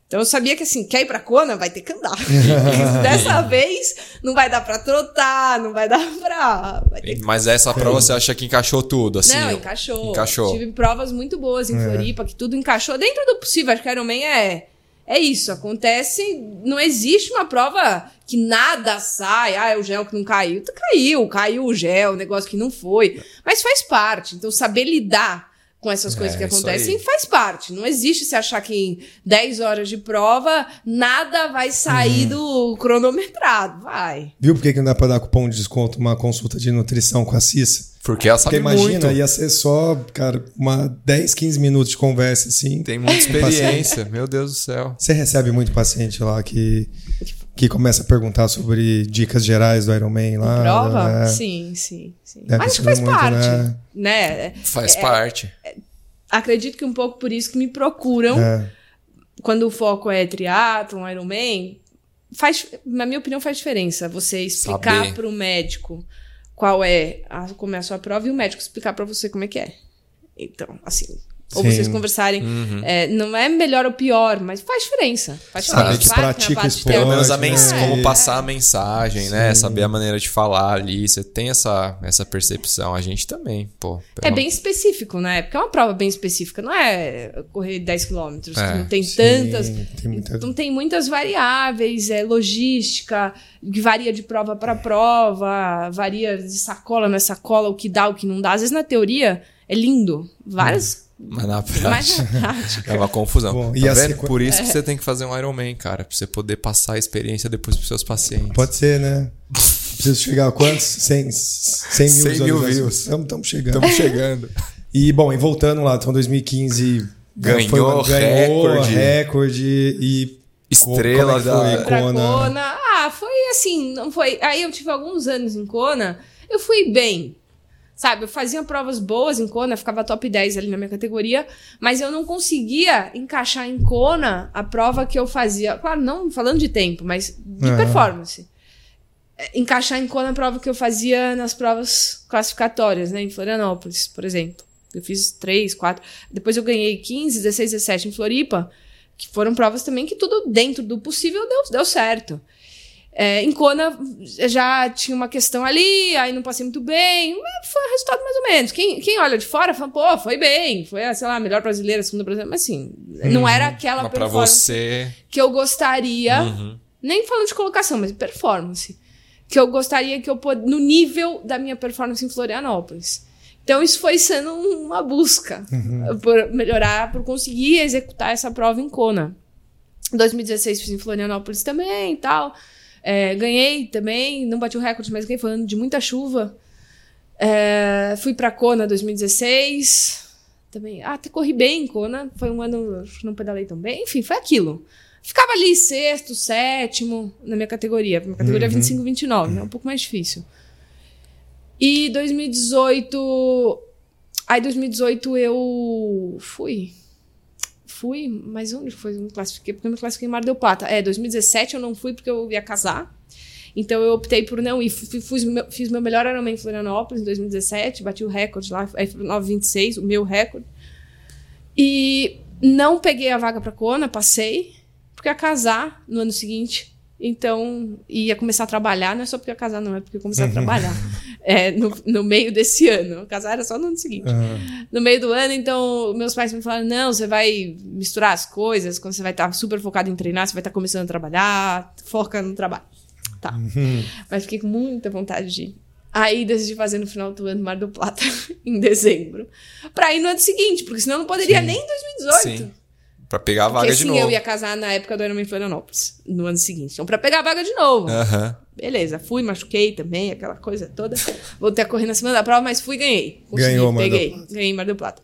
Então eu sabia que assim, quer ir pra Kona, vai ter que andar. [LAUGHS] Dessa [LAUGHS] vez não vai dar pra trotar, não vai dar [LAUGHS] pra. Vai ter que Mas essa prova você acha que encaixou tudo, assim? não, encaixou. Encaixou. Tive provas muito boas em Floripa, que tudo encaixou dentro do possível. Acho que Ironman é, é isso. Acontece. Não existe uma prova que nada sai. Ah, é o gel que não caiu. Caiu, caiu o gel, o negócio que não foi. Mas faz parte. Então, saber lidar com essas É, coisas que isso acontecem faz parte. Não existe se achar que em 10 horas de prova nada vai sair Uhum. do cronometrado. Vai. Viu por que que não dá pra dar cupom de desconto uma consulta de nutrição com a Cissa? Porque ela Porque sabe imagina, muito. ia ser só, cara, uma 10, 15 minutos de conversa, assim. Tem muita [LAUGHS] experiência. Meu Deus do céu. Você recebe muito paciente lá que, que começa a perguntar sobre dicas gerais do Ironman lá. prova? né? Sim, sim, sim. Deve Mas acho que ser faz muito, parte. né? né? Faz parte. acredito que um pouco por isso que me procuram É. quando o foco é triatlon, Ironman, faz, na minha opinião faz diferença você explicar para o médico qual é a, como é a sua prova e o médico explicar para você como é que é. Então, assim, ou Sim. vocês conversarem, Uhum. é, não é melhor ou pior, mas faz diferença. Faz Sabe diferença. que Claro pratica esporte, Pelo menos a mens- né? como É. passar a mensagem, né? Sim. Saber a maneira de falar ali. Você tem essa, essa percepção. A gente também, pô. É bem específico, né? Porque é uma prova bem específica, não é correr 10 quilômetros, É, não tem Sim, tantas. Tem muita... Então tem muitas variáveis, é logística, que varia de prova para prova, varia de sacola, não é sacola, o que dá, o que não dá. Às vezes na teoria é lindo, várias, Mas na mas prática na prática. [LAUGHS] é uma confusão. Bom, e tá sequ- Por isso que você tem que fazer um Ironman, cara. Pra você poder passar a experiência depois pros seus pacientes. Pode ser, né? Preciso chegar a quantos? 100, 100 mil 100 mil views. Estamos chegando. Estamos chegando. [LAUGHS] E, bom, e voltando lá, então 2015... Ganhou ganhou recorde. recorde e... Estrela é da- Kona. Kona. Ah, foi assim, não foi. Aí eu tive alguns anos em Kona, eu fui bem. Sabe, eu fazia provas boas em Kona, ficava top 10 ali na minha categoria, mas eu não conseguia encaixar em Kona a prova que eu fazia. Claro, não falando de tempo, mas de Aham. performance. É, Encaixar em Kona a prova que eu fazia nas provas classificatórias, né, em Florianópolis, por exemplo. Eu fiz três, quatro. Depois eu ganhei 15, 16, 17 em Floripa, que foram provas também que tudo dentro do possível deu, deu certo. É, em Kona já tinha uma questão ali, aí não passei muito bem, mas foi um resultado mais ou menos. Quem, quem olha de fora fala, pô, foi bem, foi, ah, sei lá, a melhor brasileira, segunda brasileira, mas assim, não era aquela performance você. que eu gostaria, Uhum. nem falando de colocação, mas performance, que eu gostaria que eu pod- no nível da minha performance em Florianópolis. Então isso foi sendo uma busca por melhorar, por conseguir executar essa prova em Kona. Em 2016 fiz em Florianópolis também e tal. É, ganhei também, não bati o recorde, mas ganhei, foi um ano de muita chuva. É, fui pra Kona 2016. Também, ah, até corri bem em Kona. Foi um ano não pedalei tão bem. Enfim, foi aquilo. Ficava ali sexto, sétimo na minha categoria. Minha categoria é 25, 29, né? Um pouco mais difícil. E 2018. Aí 2018 eu fui. Fui, mas onde foi? Eu me classifiquei? Porque eu me classifiquei em Mar del Plata. É, 2017 eu não fui porque eu ia casar. Então eu optei por não ir. Fiz meu, fiz meu melhor Ironman em Florianópolis em 2017, bati o recorde lá, aí foi 9,26, o meu recorde. E não peguei a vaga pra Kona, passei. Porque ia casar no ano seguinte. Então, ia começar a trabalhar, não é só porque ia casar, não, é porque ia começar a trabalhar. [LAUGHS] É, no, no meio desse ano. Casar era só no ano seguinte. Ah, No meio do ano, então, meus pais me falaram: não, você vai misturar as coisas, quando você vai estar super focado em treinar, você vai estar começando a trabalhar, foca no trabalho. Tá. Mas fiquei com muita vontade de ir. Aí decidi fazer no final do ano Mar do Plata, [LAUGHS] em dezembro. Pra ir no ano seguinte, porque senão eu não poderia nem em 2018. Sim. Pra pegar a vaga Porque de sim, novo. eu ia casar na época do Ironman Florianópolis, no ano seguinte. Então, pra pegar a vaga de novo. Aham. Beleza, fui, machuquei também, aquela coisa toda. Voltei a correr na semana da prova, mas fui e ganhei. Consegui, Ganhou Mar peguei. Ganhei Mar do Plata.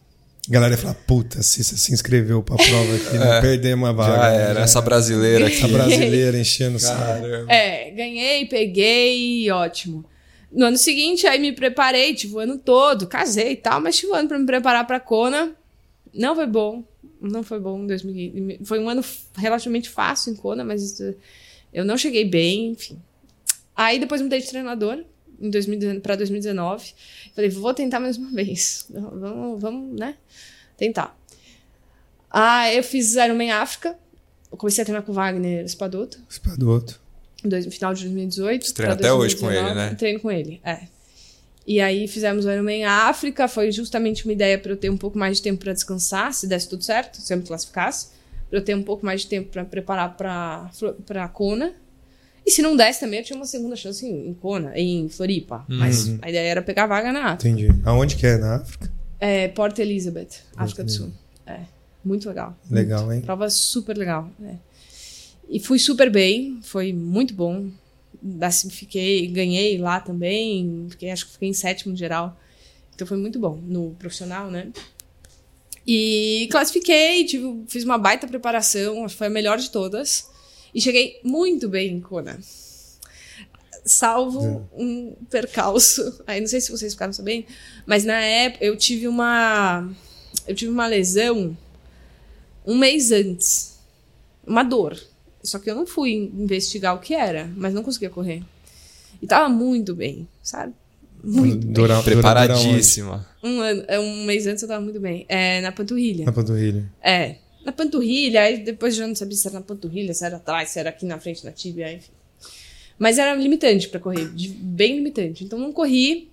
a galera ia falar, puta, se você se inscreveu pra prova aqui, não perdemos a vaga. É, Já né? era. Essa brasileira aqui. Essa brasileira enchendo o saco. Caramba. É, ganhei, peguei, ótimo. No ano seguinte, aí me preparei, tive o ano todo, casei e tal, mas tive um ano pra me preparar pra Kona. Não foi bom. Não foi bom em 2015. Foi um ano relativamente fácil em Kona, mas eh, eu não cheguei bem, enfim. Aí depois mudei de treinador em 2019 para 2019. Falei, vou tentar mais uma [LAUGHS] vez. Vamos, vamos, né? Tentar. Ah, eu fiz Ironman África. Eu comecei a treinar com o Wagner Spadoto Espadoto. dois- no final de 2018. Você treina até hoje com 2019. ele, né? Treino com ele, é. E aí fizemos o Ironman África, foi justamente uma ideia para eu ter um pouco mais de tempo para descansar, se desse tudo certo, se eu me classificasse, para eu ter um pouco mais de tempo para preparar para para Kona. E se não desse também, eu tinha uma segunda chance em, em Kona, em Floripa. Mas Uhum. a ideia era pegar a vaga na África. Entendi. Aonde que é? Na África? É, Port Elizabeth, África do Sul. É, muito legal. Legal, hein? Prova super legal. né? E fui super bem, foi muito bom. Assim, fiquei, ganhei lá também, fiquei, acho que fiquei em sétimo geral. Então foi muito bom no profissional, né? E classifiquei, tive, fiz uma baita preparação, foi a melhor de todas. E cheguei muito bem em Kona. Salvo um percalço. Aí não sei se vocês ficaram sabendo, mas na época eu tive uma. Eu tive uma lesão um mês antes. Uma dor. Só que eu não fui investigar o que era, mas não conseguia correr. E tava muito bem, sabe? Muito bem. Dura- dura Preparadíssima. Um, ano, é, um mês antes eu tava muito bem. É, na panturrilha. Na panturrilha. É. Na panturrilha, aí depois já não sabia se era na panturrilha, se era atrás, se era aqui na frente na tíbia, enfim. Mas era limitante pra correr, de- bem limitante. Então não corri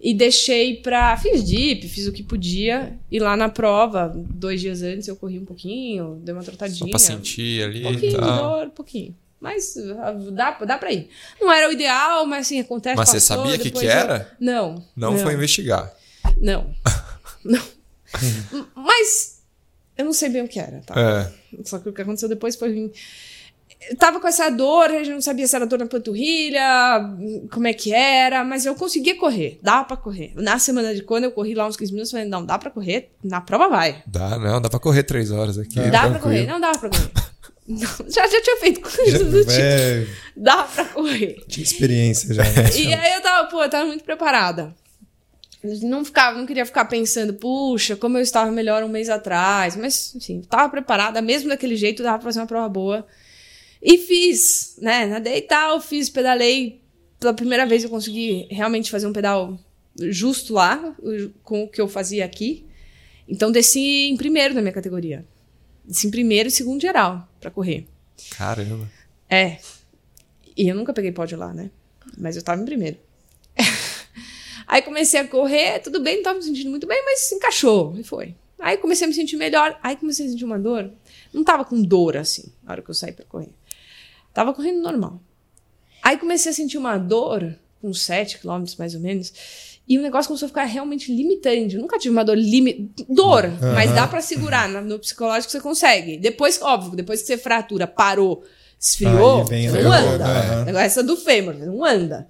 e deixei pra. Fiz dip, fiz o que podia. E lá na prova, dois dias antes, eu corri um pouquinho, dei uma Só trotadinha. pra sentir ali Um pouquinho de tal. dor, um pouquinho. Mas ah, dá, dá pra ir. Não era o ideal, mas assim, acontece. Mas você passou, sabia o que, que eu- era? Não. Não, foi investigar. Não. [LAUGHS] não. Mas eu não sei bem o que era, tá? É. Só que o que aconteceu depois foi. Tava com essa dor, a gente não sabia se era dor na panturrilha, como é que era, mas eu conseguia correr, dava pra correr. Na semana de quando eu corri lá uns 15 minutos, eu falei, não, dá pra correr, na prova vai. Dá, não, dá pra correr três horas aqui. Dá pra tranquilo. correr, não dava pra correr. [LAUGHS] Não, já, já tinha feito coisa do tipo, É, dá pra correr. tinha experiência já. E aí eu tava, pô, eu tava muito preparada. Não ficava, não queria ficar pensando, puxa, como eu estava melhor um mês atrás. Mas, enfim, tava preparada, mesmo daquele jeito, dava pra fazer uma prova boa. E fiz, né? Nadei e tal, fiz, pedalei. Pela primeira vez eu consegui realmente fazer um pedal justo lá, com o que eu fazia aqui. Então desci em primeiro na minha categoria. Desci em primeiro e segundo geral pra correr. Caramba. É. E eu nunca peguei pódio lá, né? Mas eu tava em primeiro. [LAUGHS] Aí comecei a correr, tudo bem, não tava me sentindo muito bem, mas encaixou. E foi. Aí comecei a me sentir melhor. Aí comecei a sentir uma dor. Não tava com dor assim, na hora que eu saí pra correr. Tava correndo normal. Aí comecei a sentir uma dor, uns 7 km mais ou menos. E o negócio começou a ficar realmente limitante. Eu nunca tive uma dor limite. Dor, mas dá pra segurar. No, psicológico você consegue. Depois, óbvio, depois que você fratura, parou, esfriou, Aí não anda. negócio é essa do fêmur, não anda.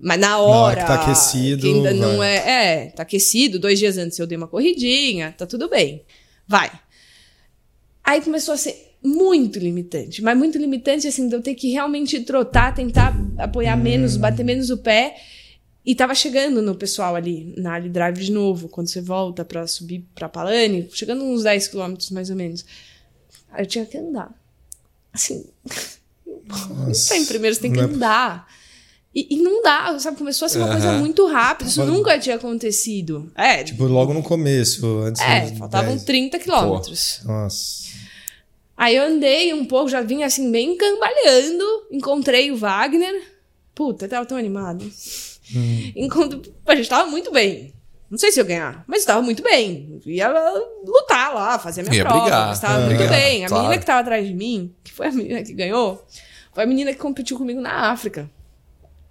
Mas na hora. que tá aquecido, que ainda não é. É, tá aquecido. Dois dias antes eu dei uma corridinha, tá tudo bem. Vai. Aí começou a ser muito limitante. Mas muito limitante, assim, de eu ter que realmente trotar, tentar apoiar menos, bater menos o pé. E tava chegando no pessoal ali, na Ali Drive de novo, quando você volta pra subir pra Palane, chegando uns 10 quilômetros mais ou menos. Aí eu tinha que andar. Assim, [LAUGHS] Nossa, ir primeiro você tem que não é- andar. E, e não dá, sabe? Começou a ser uma coisa muito rápida. Isso Tava- nunca tinha acontecido. É, Tipo, logo no começo, antes é faltavam 10. 30 quilômetros. Nossa. Aí eu andei um pouco, já vinha assim, bem cambaleando. Encontrei o Wagner. Puta, eu tava tão animado. Hum. Encontro... A gente tava muito bem. Não sei se eu ganhar, mas estava muito bem. Ia lutar lá, fazer minha Ia prova. brigar. Estava É. muito Brigar, bem. A claro. menina que estava atrás de mim, que foi a menina que ganhou, foi a menina que competiu comigo na África.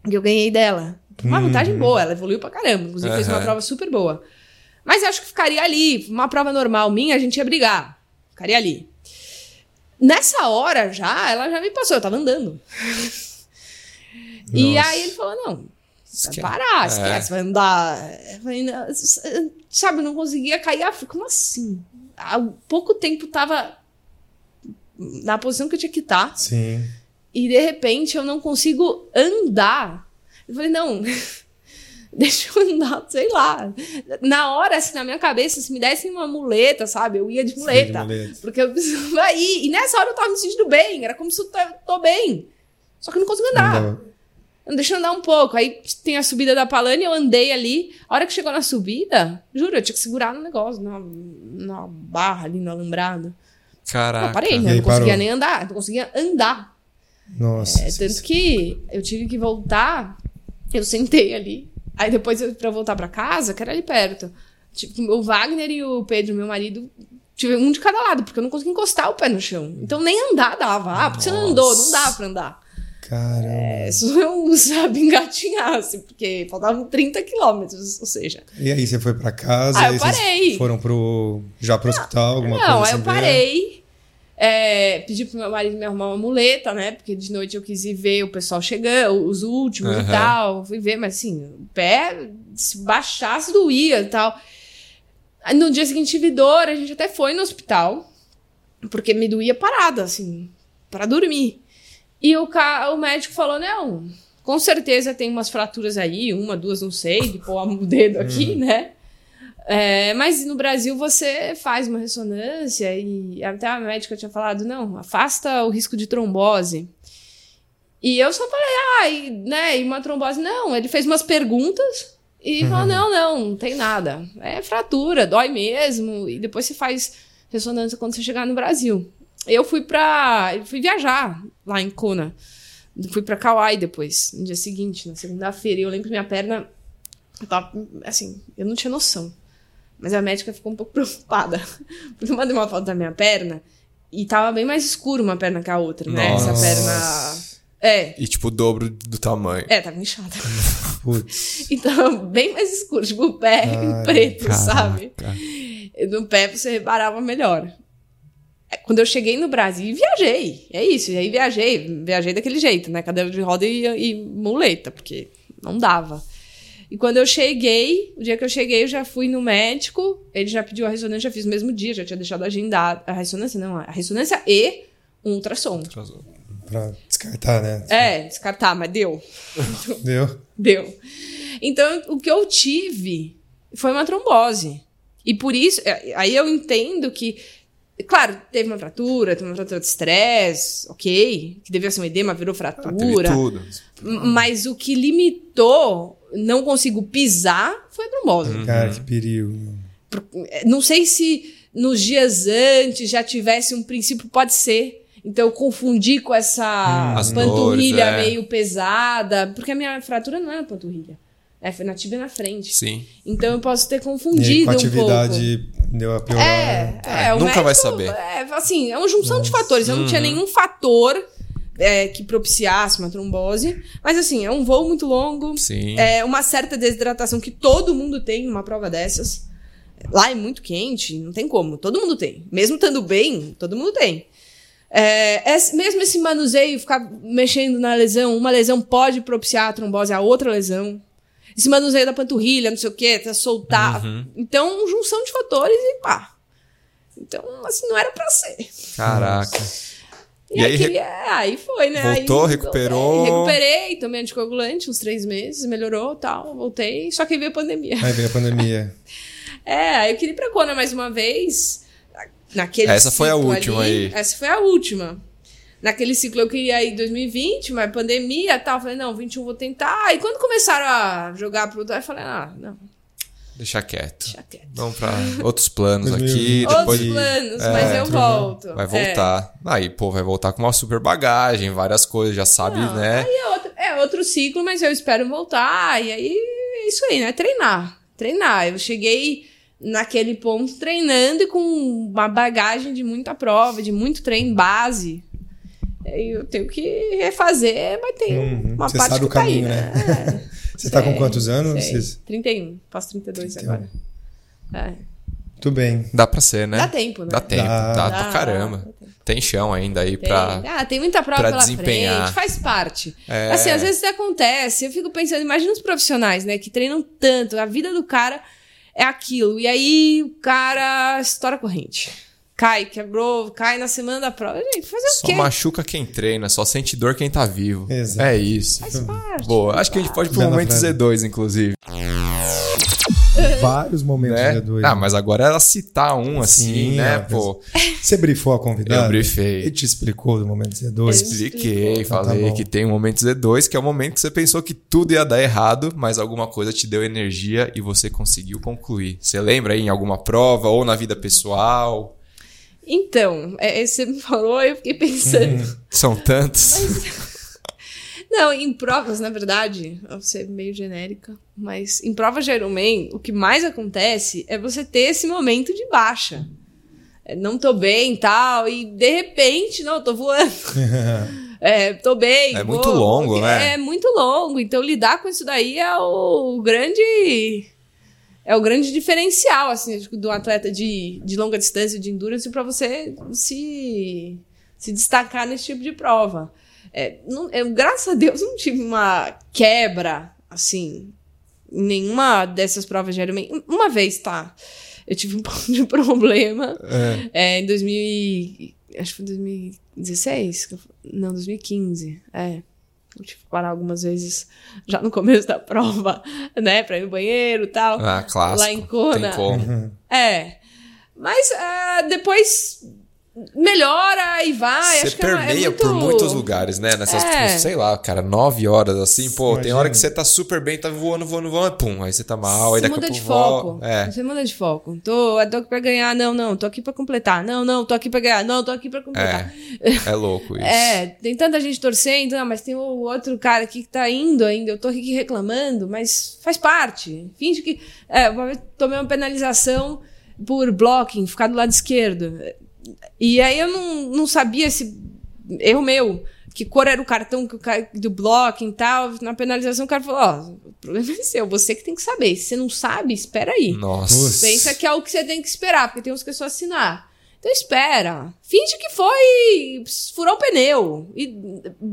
E eu ganhei dela. Uma vantagem boa, ela evoluiu pra caramba. Inclusive, fez uma Uhum. prova super boa. Mas eu acho que ficaria ali. Uma prova normal minha, a gente ia brigar. Ficaria ali. Nessa hora já, ela já me passou, eu tava andando. E aí ele falou: não, Esque- vai parar, É. esquece, vai andar. Falei, não, sabe, não conseguia cair a Como assim? Há pouco tempo tava na posição que eu tinha que estar Sim. e de repente eu não consigo andar. Eu falei, não, [LAUGHS] deixa eu andar, sei lá. Na hora, assim, na minha cabeça, se me dessem uma muleta, sabe? Eu ia de muleta. muleta. Porque eu precisava ir. E nessa hora eu tava me sentindo bem, era como se eu tô, bem. Só que eu não consigo andar. Não Deixa eu andar um pouco. Aí tem a subida da Palane, eu andei ali. A hora que chegou na subida, juro, eu tinha que segurar no negócio, na, na barra ali, no alambrado. Caraca. Não, parei, né? Não conseguia parou. nem andar. Não conseguia andar. Nossa. É, tanto que eu tive que voltar, eu sentei ali. Aí depois, eu voltar pra casa, que era ali perto, tipo, o Wagner e o Pedro, meu marido, tive um de cada lado, porque eu não conseguia encostar o pé no chão. Então nem andar dava. Ah, porque você não andou, não dá pra andar. Caramba. É, só eu, [LAUGHS] sabe, engatinhar, assim, porque faltavam 30 quilômetros, ou seja. E aí você foi pra casa? Ah, eu parei. Foram pro, já pro hospital, alguma Não, coisa aí eu assim? parei. É, pedi pro meu marido me arrumar uma muleta, né? Porque de noite eu quis ir ver o pessoal chegando, os últimos Aham. e tal. Fui ver, mas assim, o pé, se baixasse, doía e tal. No dia seguinte tive dor, a gente até foi no hospital, porque me doía parada, assim, para dormir. E o, ca... o médico falou: não, com certeza tem umas fraturas aí, uma, duas, não sei, de pôr o dedo aqui, né? É, mas no Brasil você faz uma ressonância e até a médica tinha falado, não, afasta o risco de trombose. E eu só falei, ah, e, né, e uma trombose? Não, ele fez umas perguntas e falou, não, não, não tem nada. É fratura, dói mesmo, e depois você faz ressonância quando você chegar no Brasil. Eu fui pra, eu fui viajar lá em Kona. Fui pra Kauai depois, no dia seguinte, na segunda-feira. E eu lembro que minha perna, eu tava, assim, eu não tinha noção. Mas a médica ficou um pouco [LAUGHS] preocupada. Porque eu mandei uma foto da minha perna e tava bem mais escuro uma perna que a outra, né? Essa Nossa. perna. É, E tipo, o dobro do tamanho. é, tava inchada. [LAUGHS] Putz. Então, bem mais escuro, tipo o pé Ai, [LAUGHS] preto, sabe? Caraca. No pé você reparava melhor. É, Quando eu cheguei no Brasil, viajei. É isso. E aí viajei. Viajei daquele jeito, né? Cadeira de roda e, e muleta, porque não dava. E quando eu cheguei, o dia que eu cheguei, eu já fui no médico. Ele já pediu a ressonância, já fiz no mesmo dia, já tinha deixado agendado. A ressonância, não, a ressonância e um ultrassom. Pra descartar, né? É, descartar, mas deu. [LAUGHS] Deu? Deu. Então, o que eu tive foi uma trombose. E por isso, é, aí eu entendo que, claro, teve uma fratura, teve uma fratura de estresse, ok, que devia ser um edema, virou Ah, fratura. tudo. M- Mas o que limitou, não consigo pisar, foi a trombose. Uhum. Cara, que perigo. É, Não sei se nos dias antes já tivesse um princípio, pode ser. Então eu confundi com essa As panturrilha dores, é. meio pesada, porque a minha fratura não é na panturrilha. É, foi na tibia na frente. Sim. Então eu posso ter E confundido com a um pouco. atividade deu a piorar. É, é, o nunca vai médico- saber. É, assim, é uma junção de fatores. Eu não tinha nenhum fator é, que propiciasse uma trombose. Mas assim, é um voo muito longo. Sim. É uma certa desidratação que todo mundo tem numa prova dessas. Lá é muito quente, não tem como. Todo mundo tem. Mesmo estando bem, todo mundo tem. É, esse- mesmo esse manuseio, ficar mexendo na lesão, uma lesão pode propiciar a trombose a outra lesão. Esse manuseio da panturrilha, não sei o quê, até soltar. Então, junção de fatores e pá. Então, assim, não era pra ser. Caraca. E, E aí, aí, queria- aí foi, né? voltou, Aí, recuperou? é, recuperei, tomei anticoagulante uns três meses, melhorou tal, voltei. Só que veio a pandemia. Aí veio a pandemia. [LAUGHS] É, aí eu queria ir pra Kona mais uma vez. Naquele Essa foi a última ali. aí. Essa foi a última. Naquele ciclo eu queria ir em 2020, mas pandemia e tal. Falei, não, 21 vou tentar. E quando começaram a jogar pro outro, eu falei, ah, não. Deixa quieto. Deixa quieto. Vamos pra outros planos [LAUGHS] 2020. aqui. Outros Depois de- planos, É, mas eu volto. vai É. voltar. Aí, pô, vai voltar com uma super bagagem, várias coisas, já sabe, Não, né? Aí é outro, é outro ciclo, mas eu espero voltar. E aí é isso aí, né? Treinar. Treinar. Eu cheguei naquele ponto treinando e com uma bagagem de muita prova, de muito treino base. Eu tenho que refazer, mas tem Uhum. uma Você parte sabe que o caminho, tá aí, né? [LAUGHS] Você tá com quantos anos? sei. Cis? 31. Faço 32 agora. É. Muito bem. Dá pra ser, né? Dá tempo, né? Dá tempo, Dá. dá, Dá, pra caramba. dá. Tem chão ainda aí Tem. pra. Ah, tem muita prova pra pela desempenhar. frente, faz parte. É. Assim, às vezes acontece, eu fico pensando, imagina os profissionais, né, que treinam tanto, a vida do cara é aquilo, e aí o cara estoura a corrente. Cai, quebrou, cai na semana da prova. Gente, fazer o Só quê? machuca quem treina, só sente dor quem tá vivo. Exato. É isso. Faz parte. Boa. Acho que a gente pode ir pro Bela momento frase. Z2, inclusive. Vários momentos Né? de dois. Ah, mas agora ela citar um assim, Sim, né? é, Pô, Você brifou a convidada? Eu brifei. Ele te explicou do momento C2? expliquei, Então tá falei bom. que tem um momento Z2, que é o momento que você pensou que tudo ia dar errado, mas alguma coisa te deu energia e você conseguiu concluir. Você lembra aí em alguma prova ou na vida pessoal? Então, é, você me falou, eu fiquei pensando. São tantos. [LAUGHS] Não, em provas, na verdade, eu vou ser meio genérica, mas em provas de Ironman, o que mais acontece é você ter esse momento de baixa. É, não tô bem e tal, e de repente, não, tô voando. [LAUGHS] É, tô bem. É muito longo, né? É muito longo. Então, lidar com isso daí é o grande. É o grande diferencial, assim, do atleta de, de longa distância, de endurance, para você se, se destacar nesse tipo de prova. É, não- eu, graças a Deus, não tive uma quebra, assim, em nenhuma dessas provas de Ironman. Uma vez, tá? Eu tive um [LAUGHS] pouco de problema. É, em 2000 e- acho que foi 2016? que eu- Não, 2015. É. Tive que parar algumas vezes já no começo da prova, [LAUGHS] né? Pra ir no banheiro e tal. Ah, clássico. Lá em Kona. Tem como. É. Mas ah, depois melhora e vai. Você é, é permeia muito... por muitos lugares, né? Nessas, É. tipo, sei lá, cara, nove horas assim, pô, tem Imagina. hora que você tá super bem, tá voando, voando, voando, pum, aí você tá mal, aí Você daqui a muda pouco de foco. É. Você muda de foco. Tô, tô aqui pra ganhar. Não, não. Tô aqui pra completar. Não, não. Tô aqui pra ganhar. Não, tô aqui pra completar. É louco [LAUGHS] isso. É, tem tanta gente torcendo, ah, mas tem o outro cara aqui que tá indo ainda, eu tô aqui reclamando, mas faz parte. Finge que. É, uma vez tomei uma penalização por blocking, ficar do lado esquerdo. E aí eu não, não sabia se. Erro meu. Que cor era o cartão que o cara, do blocking e tal. Na penalização o cara falou: Ó, o problema é seu, você que tem que saber. Se você não sabe, espera aí. Nossa. Pensa que é o que você tem que esperar, porque tem uns que é só assinar. Então espera. Finge que foi. Furou o pneu. E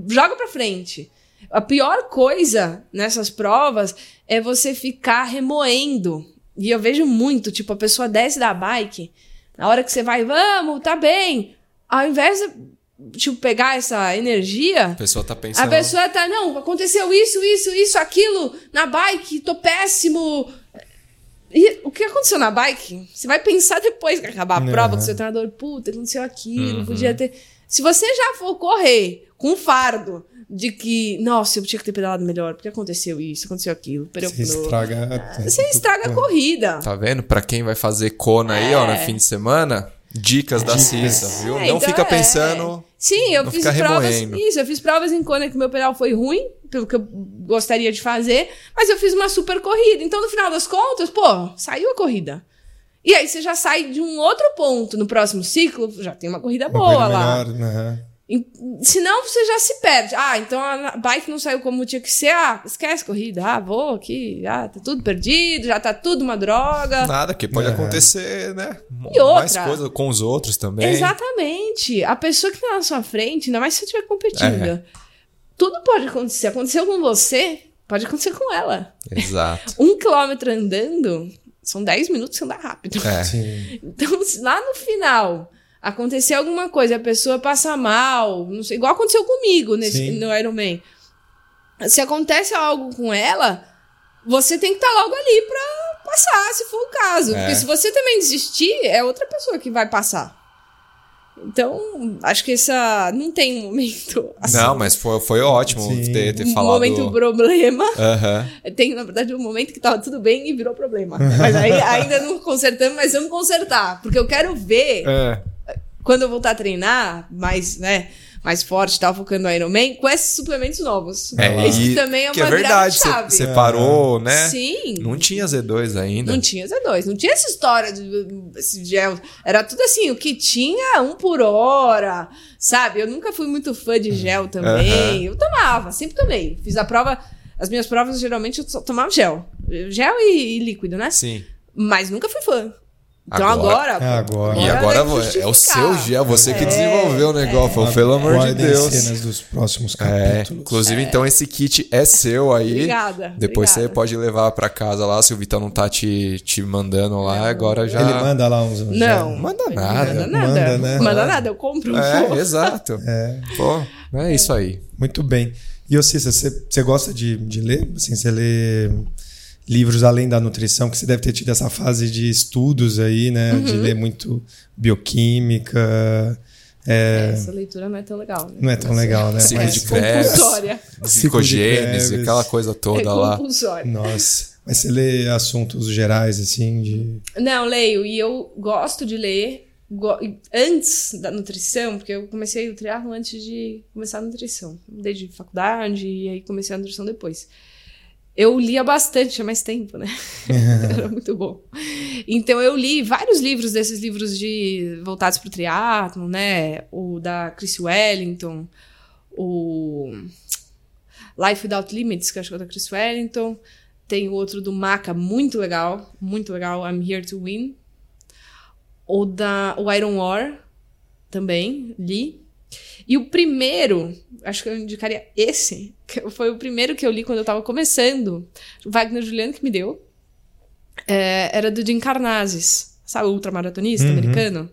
joga pra frente. A pior coisa nessas provas é você ficar remoendo. E eu vejo muito, tipo, a pessoa desce da bike, na hora que você vai, vamos, tá bem. Ao invés de, tipo, pegar essa energia, A pessoa tá pensando. a pessoa tá, não, aconteceu isso, isso, isso, aquilo, na bike, tô péssimo. E o que aconteceu na bike? Você vai pensar depois que acabar a Uhum. prova com o seu treinador, puta, aconteceu aquilo, Uhum. podia ter. Se você já for correr com um fardo de que, nossa, eu tinha que ter pedalado melhor, porque aconteceu isso, aconteceu aquilo, Você estraga. Você estraga a corrida. Tá vendo? Pra quem vai fazer Kona aí, ó, no fim de semana, dicas da Cissa, viu? É, Não então fica é. pensando. Sim, eu Não fiz fica provas. remoendo. Isso, eu fiz provas em Kona que meu pedal foi ruim, pelo que eu gostaria de fazer, mas eu fiz uma super corrida. Então, no final das contas, pô, saiu a corrida. E aí você já sai de um outro ponto no próximo ciclo, já tem uma corrida Uma boa coisa lá. melhor, né? Senão você já se perde. Ah, então a bike não saiu como tinha que ser. Ah, esquece corrida. Ah, vou aqui. Ah, tá tudo perdido, já tá tudo uma droga. Nada, que pode É. acontecer, né? E Mais outra? coisa com os outros também. Exatamente. A pessoa que tá na sua frente, ainda mais se você estiver competindo. É. Tudo pode acontecer. Aconteceu com você, pode acontecer com ela. Exato. [LAUGHS] Um quilômetro andando, são 10 minutos você anda rápido. É. Sim. Então, se lá no final acontecer alguma coisa, a pessoa passa mal, não sei, igual aconteceu comigo nesse, Sim. no Ironman. Se acontece algo com ela, você tem que estar logo ali pra passar, se for o caso. É. Porque se você também desistir, é outra pessoa que vai passar. Então, acho que essa. Não tem um momento. [LAUGHS] Assim, Não, mas foi, foi ótimo Sim. ter, ter um falado. momento problema. Aham. Tem, na verdade, um momento que tava tudo bem e virou problema. Mas aí ainda não consertamos, mas vamos consertar. Porque eu quero ver É. quando eu voltar a treinar, mais, né, mais forte, tal, focando no Ironman, com esses suplementos novos. É, Isso e- também é que uma é verdade. grande chave. Você parou, né? Sim. Não tinha Z2 ainda. Não tinha Z2, não tinha essa história de esse gel. Era tudo assim, o que tinha, um por hora, sabe? Eu nunca fui muito fã de gel também. Aham. Eu tomava, sempre tomei. Fiz a prova, as minhas provas geralmente eu só tomava gel. Gel e, e líquido, né? Sim. Mas nunca fui fã. Então Agora- agora. É agora. E agora vo- é o seu gel, você que É, desenvolveu o negócio. Pelo amor de Deus. cenas dos próximos É, capítulos. inclusive, então, esse kit é seu aí. Obrigada. Depois você obrigada. pode levar pra casa lá, se o Vitão não tá te, te mandando lá, agora já. Ele manda lá uns. uns Não. Manda Não nada. Manda nada. Manda, né? Manda nada, eu compro. É, pô. [LAUGHS] exato. É, Pô, é isso aí. muito bem. E, ô Cissa, você, você gosta de, de ler? Assim, você lê livros além da nutrição, que você deve ter tido essa fase de estudos aí, né? Uhum. De ler muito bioquímica. é, Essa leitura não é tão legal. Né? não é tão legal, né? Ciclo É de Krebs. Glicogênese, Krebs. aquela coisa toda É lá. Nossa. Mas você lê assuntos gerais, assim, de. Não, leio. E eu gosto de ler go- antes da nutrição, porque eu comecei o triatlo antes de começar a nutrição. Desde faculdade e aí comecei a nutrição depois. Eu lia bastante, tinha mais tempo, né? [LAUGHS] Era muito bom. Então eu li vários livros desses livros de voltados para o triatlo, né? O da Chris Wellington, o Life Without Limits, que acho que é da Chris Wellington. Tem outro do Maca, muito legal, muito legal, I'm Here to Win. O da o Iron War, também, li. E o primeiro, acho que eu indicaria esse, que foi o primeiro que eu li quando eu tava começando. Wagner Juliano que me deu. É, era do Jim Carnazes, sabe, o ultramaratonista Uhum. americano.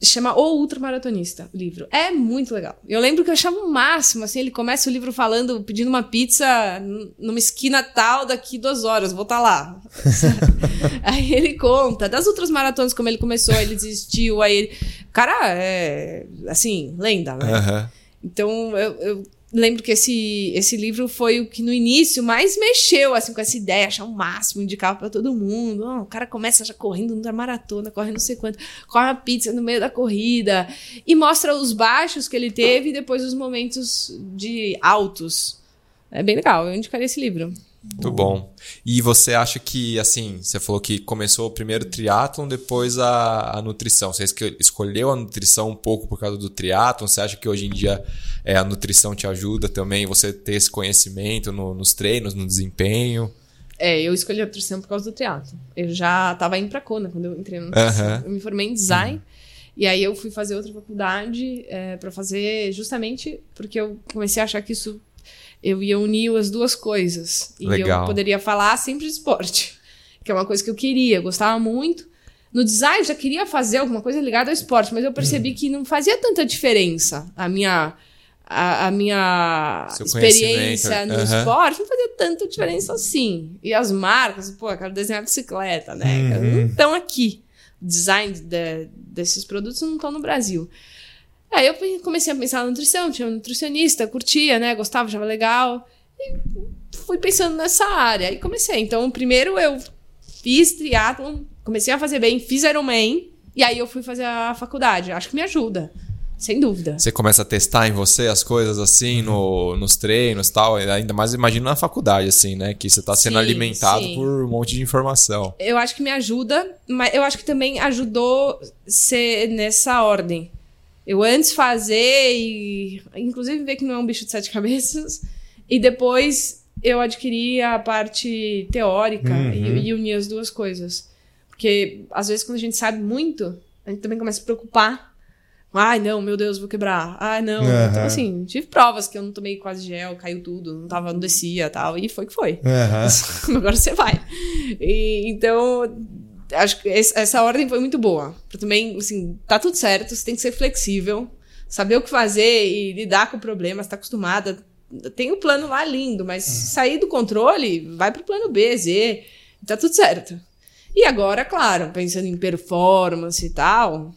Chama O Ultramaratonista, o livro. É muito legal. Eu lembro que eu achava o máximo, assim, ele começa o livro falando, pedindo uma pizza numa esquina tal daqui duas horas, vou estar lá. [LAUGHS] aí ele conta das outras maratonas, como ele começou, ele desistiu, aí ele... Cara, é, assim, lenda, né? Aham. Então, eu, eu lembro que esse, esse livro foi o que no início mais mexeu assim, com essa ideia, achar o máximo, indicava pra todo mundo. Ó, o cara começa já correndo na maratona, corre não sei quanto, corre uma pizza no meio da corrida e mostra os baixos que ele teve e depois os momentos de altos. É bem legal, eu indicaria esse livro. Muito bom. E você acha que, assim, você falou que começou o primeiro triatlon, depois a, a nutrição. Você escolheu a nutrição um pouco por causa do triatlon? Você acha que hoje em dia é, a nutrição te ajuda também, você ter esse conhecimento no- nos treinos, no desempenho? É, eu escolhi a nutrição por causa do teatro. Eu já tava indo pra Kona quando eu entrei nutrição. Aham. Eu me formei em design. E aí eu fui fazer outra faculdade é, para fazer justamente porque eu comecei a achar que isso eu ia unir as duas coisas. E Legal. eu poderia falar sempre de esporte, [LAUGHS] que é uma coisa que eu queria, eu gostava muito. No design eu já queria fazer alguma coisa ligada ao esporte, mas eu percebi que não fazia tanta diferença a minha a, a minha Seu experiência no aham. esporte não fazia tanta diferença assim. E as marcas, pô, eu quero desenhar bicicleta, né? Uhum. Não estão aqui. O design de- desses produtos não estão no Brasil. Aí eu comecei a pensar na nutrição, tinha um nutricionista, curtia, né? Gostava, achava legal. E fui pensando nessa área. E comecei. Então, primeiro eu fiz triatlon, comecei a fazer bem, fiz Ironman. E aí eu fui fazer a faculdade. Acho que me ajuda. Sem dúvida. Você começa a testar em você as coisas assim, no, nos treinos e tal. Ainda mais imagino na faculdade, assim, né? Que você tá sendo Sim, alimentado sim. por um monte de informação. Eu acho que me ajuda, mas eu acho que também ajudou ser nessa ordem. Eu antes fazer e, inclusive, ver que não é um bicho de sete [LAUGHS] cabeças, e depois eu adquiri a parte teórica Uhum. e, e uni as duas coisas. Porque, às vezes, quando a gente sabe muito, a gente também começa a se preocupar. Ai, não, meu Deus, vou quebrar. Ai, não. Aham. Então, assim, tive provas que eu não tomei quase gel, caiu tudo, não tava, não descia tal, e foi que foi. Aham. [LAUGHS] Agora você vai. E, então, acho que essa ordem foi muito boa. Também, assim, tá tudo certo, você tem que ser flexível, saber o que fazer e lidar com o problema, você tá acostumada. Tem o plano lá lindo, mas sair do controle, vai pro plano B, Z, tá tudo certo. E agora, claro, pensando em performance e tal,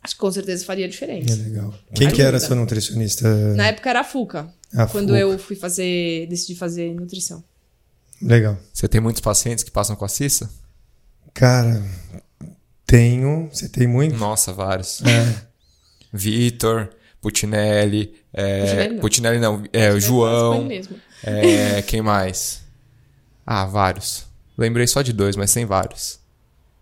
acho que com certeza faria É diferença. legal. Quem que era Ajuda. sua nutricionista? Na época era a Fuca, A quando Fuca. eu fui fazer, decidi fazer nutrição. Legal. Você tem muitos pacientes que passam com a Cissa? Cara, tenho. Você tem muito? Nossa, vários. É. [LAUGHS] Vitor, Putinelli, é, Puccinelli não. Putinelli não, é, João, mesmo. é, quem mais? Ah, vários. Lembrei só de dois, mas tem vários.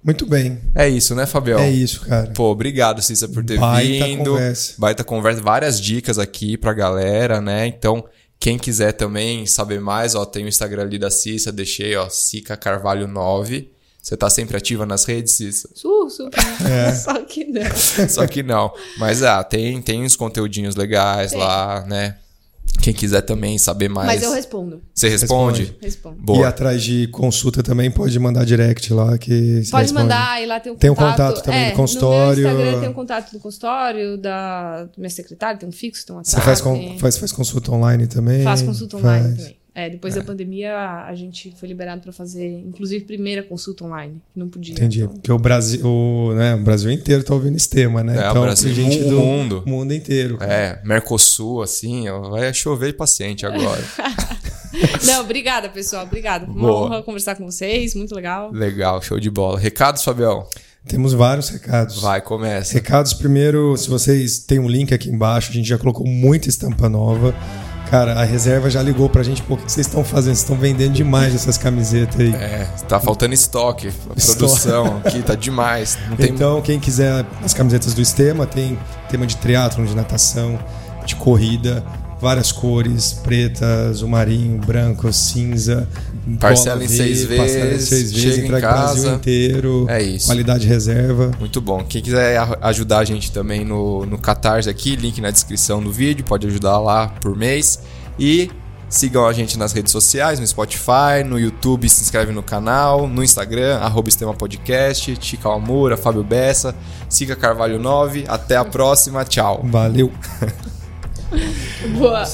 Muito bem. É isso, né, Fabião? É isso, cara. Pô, obrigado, Cissa, por ter Baita vindo. conversa. Baita conversa. Várias dicas aqui pra galera, né? Então, quem quiser também saber mais, ó, tem o Instagram ali da Cissa, deixei, ó, Cica Carvalho 9. Você tá sempre ativa nas redes, Cissa? Su, super. É. [LAUGHS] Só que não. Só que não. Mas, ah, tem, tem uns conteúdinhos legais Tem. lá, né? Quem quiser também saber mais. Mas eu respondo. Você responde? Responde. Respondo. E Boa. atrás de consulta também pode mandar direct lá que você Pode responde. mandar, e lá tem um Tem um contato. contato também do é, consultório. No meu Instagram tem um contato do consultório, da do minha secretária, tem um fixo, tem um Você WhatsApp. faz, con- faz, faz consulta online também? Faço consulta online Faz. também. É, depois da pandemia, a gente foi liberado para fazer, inclusive, primeira consulta online, que não podia. Entendi. então. Porque o Brasil, o, né, o Brasil inteiro tá ouvindo esse tema, né? É, o então, Brasil, tem gente o do mundo. mundo inteiro. É, Mercosul, assim, vai chover de paciente agora. [LAUGHS] Não, obrigada, pessoal. Obrigada. Uma Boa. honra conversar com vocês, muito legal. Legal, show de bola. Recados, Fabião? Temos vários recados. Vai, começa. Recados primeiro, se vocês têm um link aqui embaixo, a gente já colocou muita estampa nova. Cara, a reserva já ligou pra gente, pô, o que vocês estão fazendo? Vocês estão vendendo demais essas camisetas aí. É, tá faltando estoque. Produção aqui tá demais. Tem Então, quem quiser as camisetas do Estema, tem tema de triatlon, de natação, de corrida, várias cores, preta, azul marinho, branco, cinza. Parcela em V, seis parcela em vezes, seis vezes, chega em entrega o Brasil casa. inteiro. É isso. Qualidade reserva. Muito bom. Quem quiser ajudar a gente também no, no Catarse aqui, link na descrição do vídeo, pode ajudar lá por mês. E sigam a gente nas redes sociais, no Spotify, no YouTube, se inscreve no canal, no Instagram, arroba Estema Podcast, Tica Almura, Fábio Bessa, Siga Carvalho 9. Até a próxima, tchau. Valeu. [LAUGHS] [LAUGHS] Boa.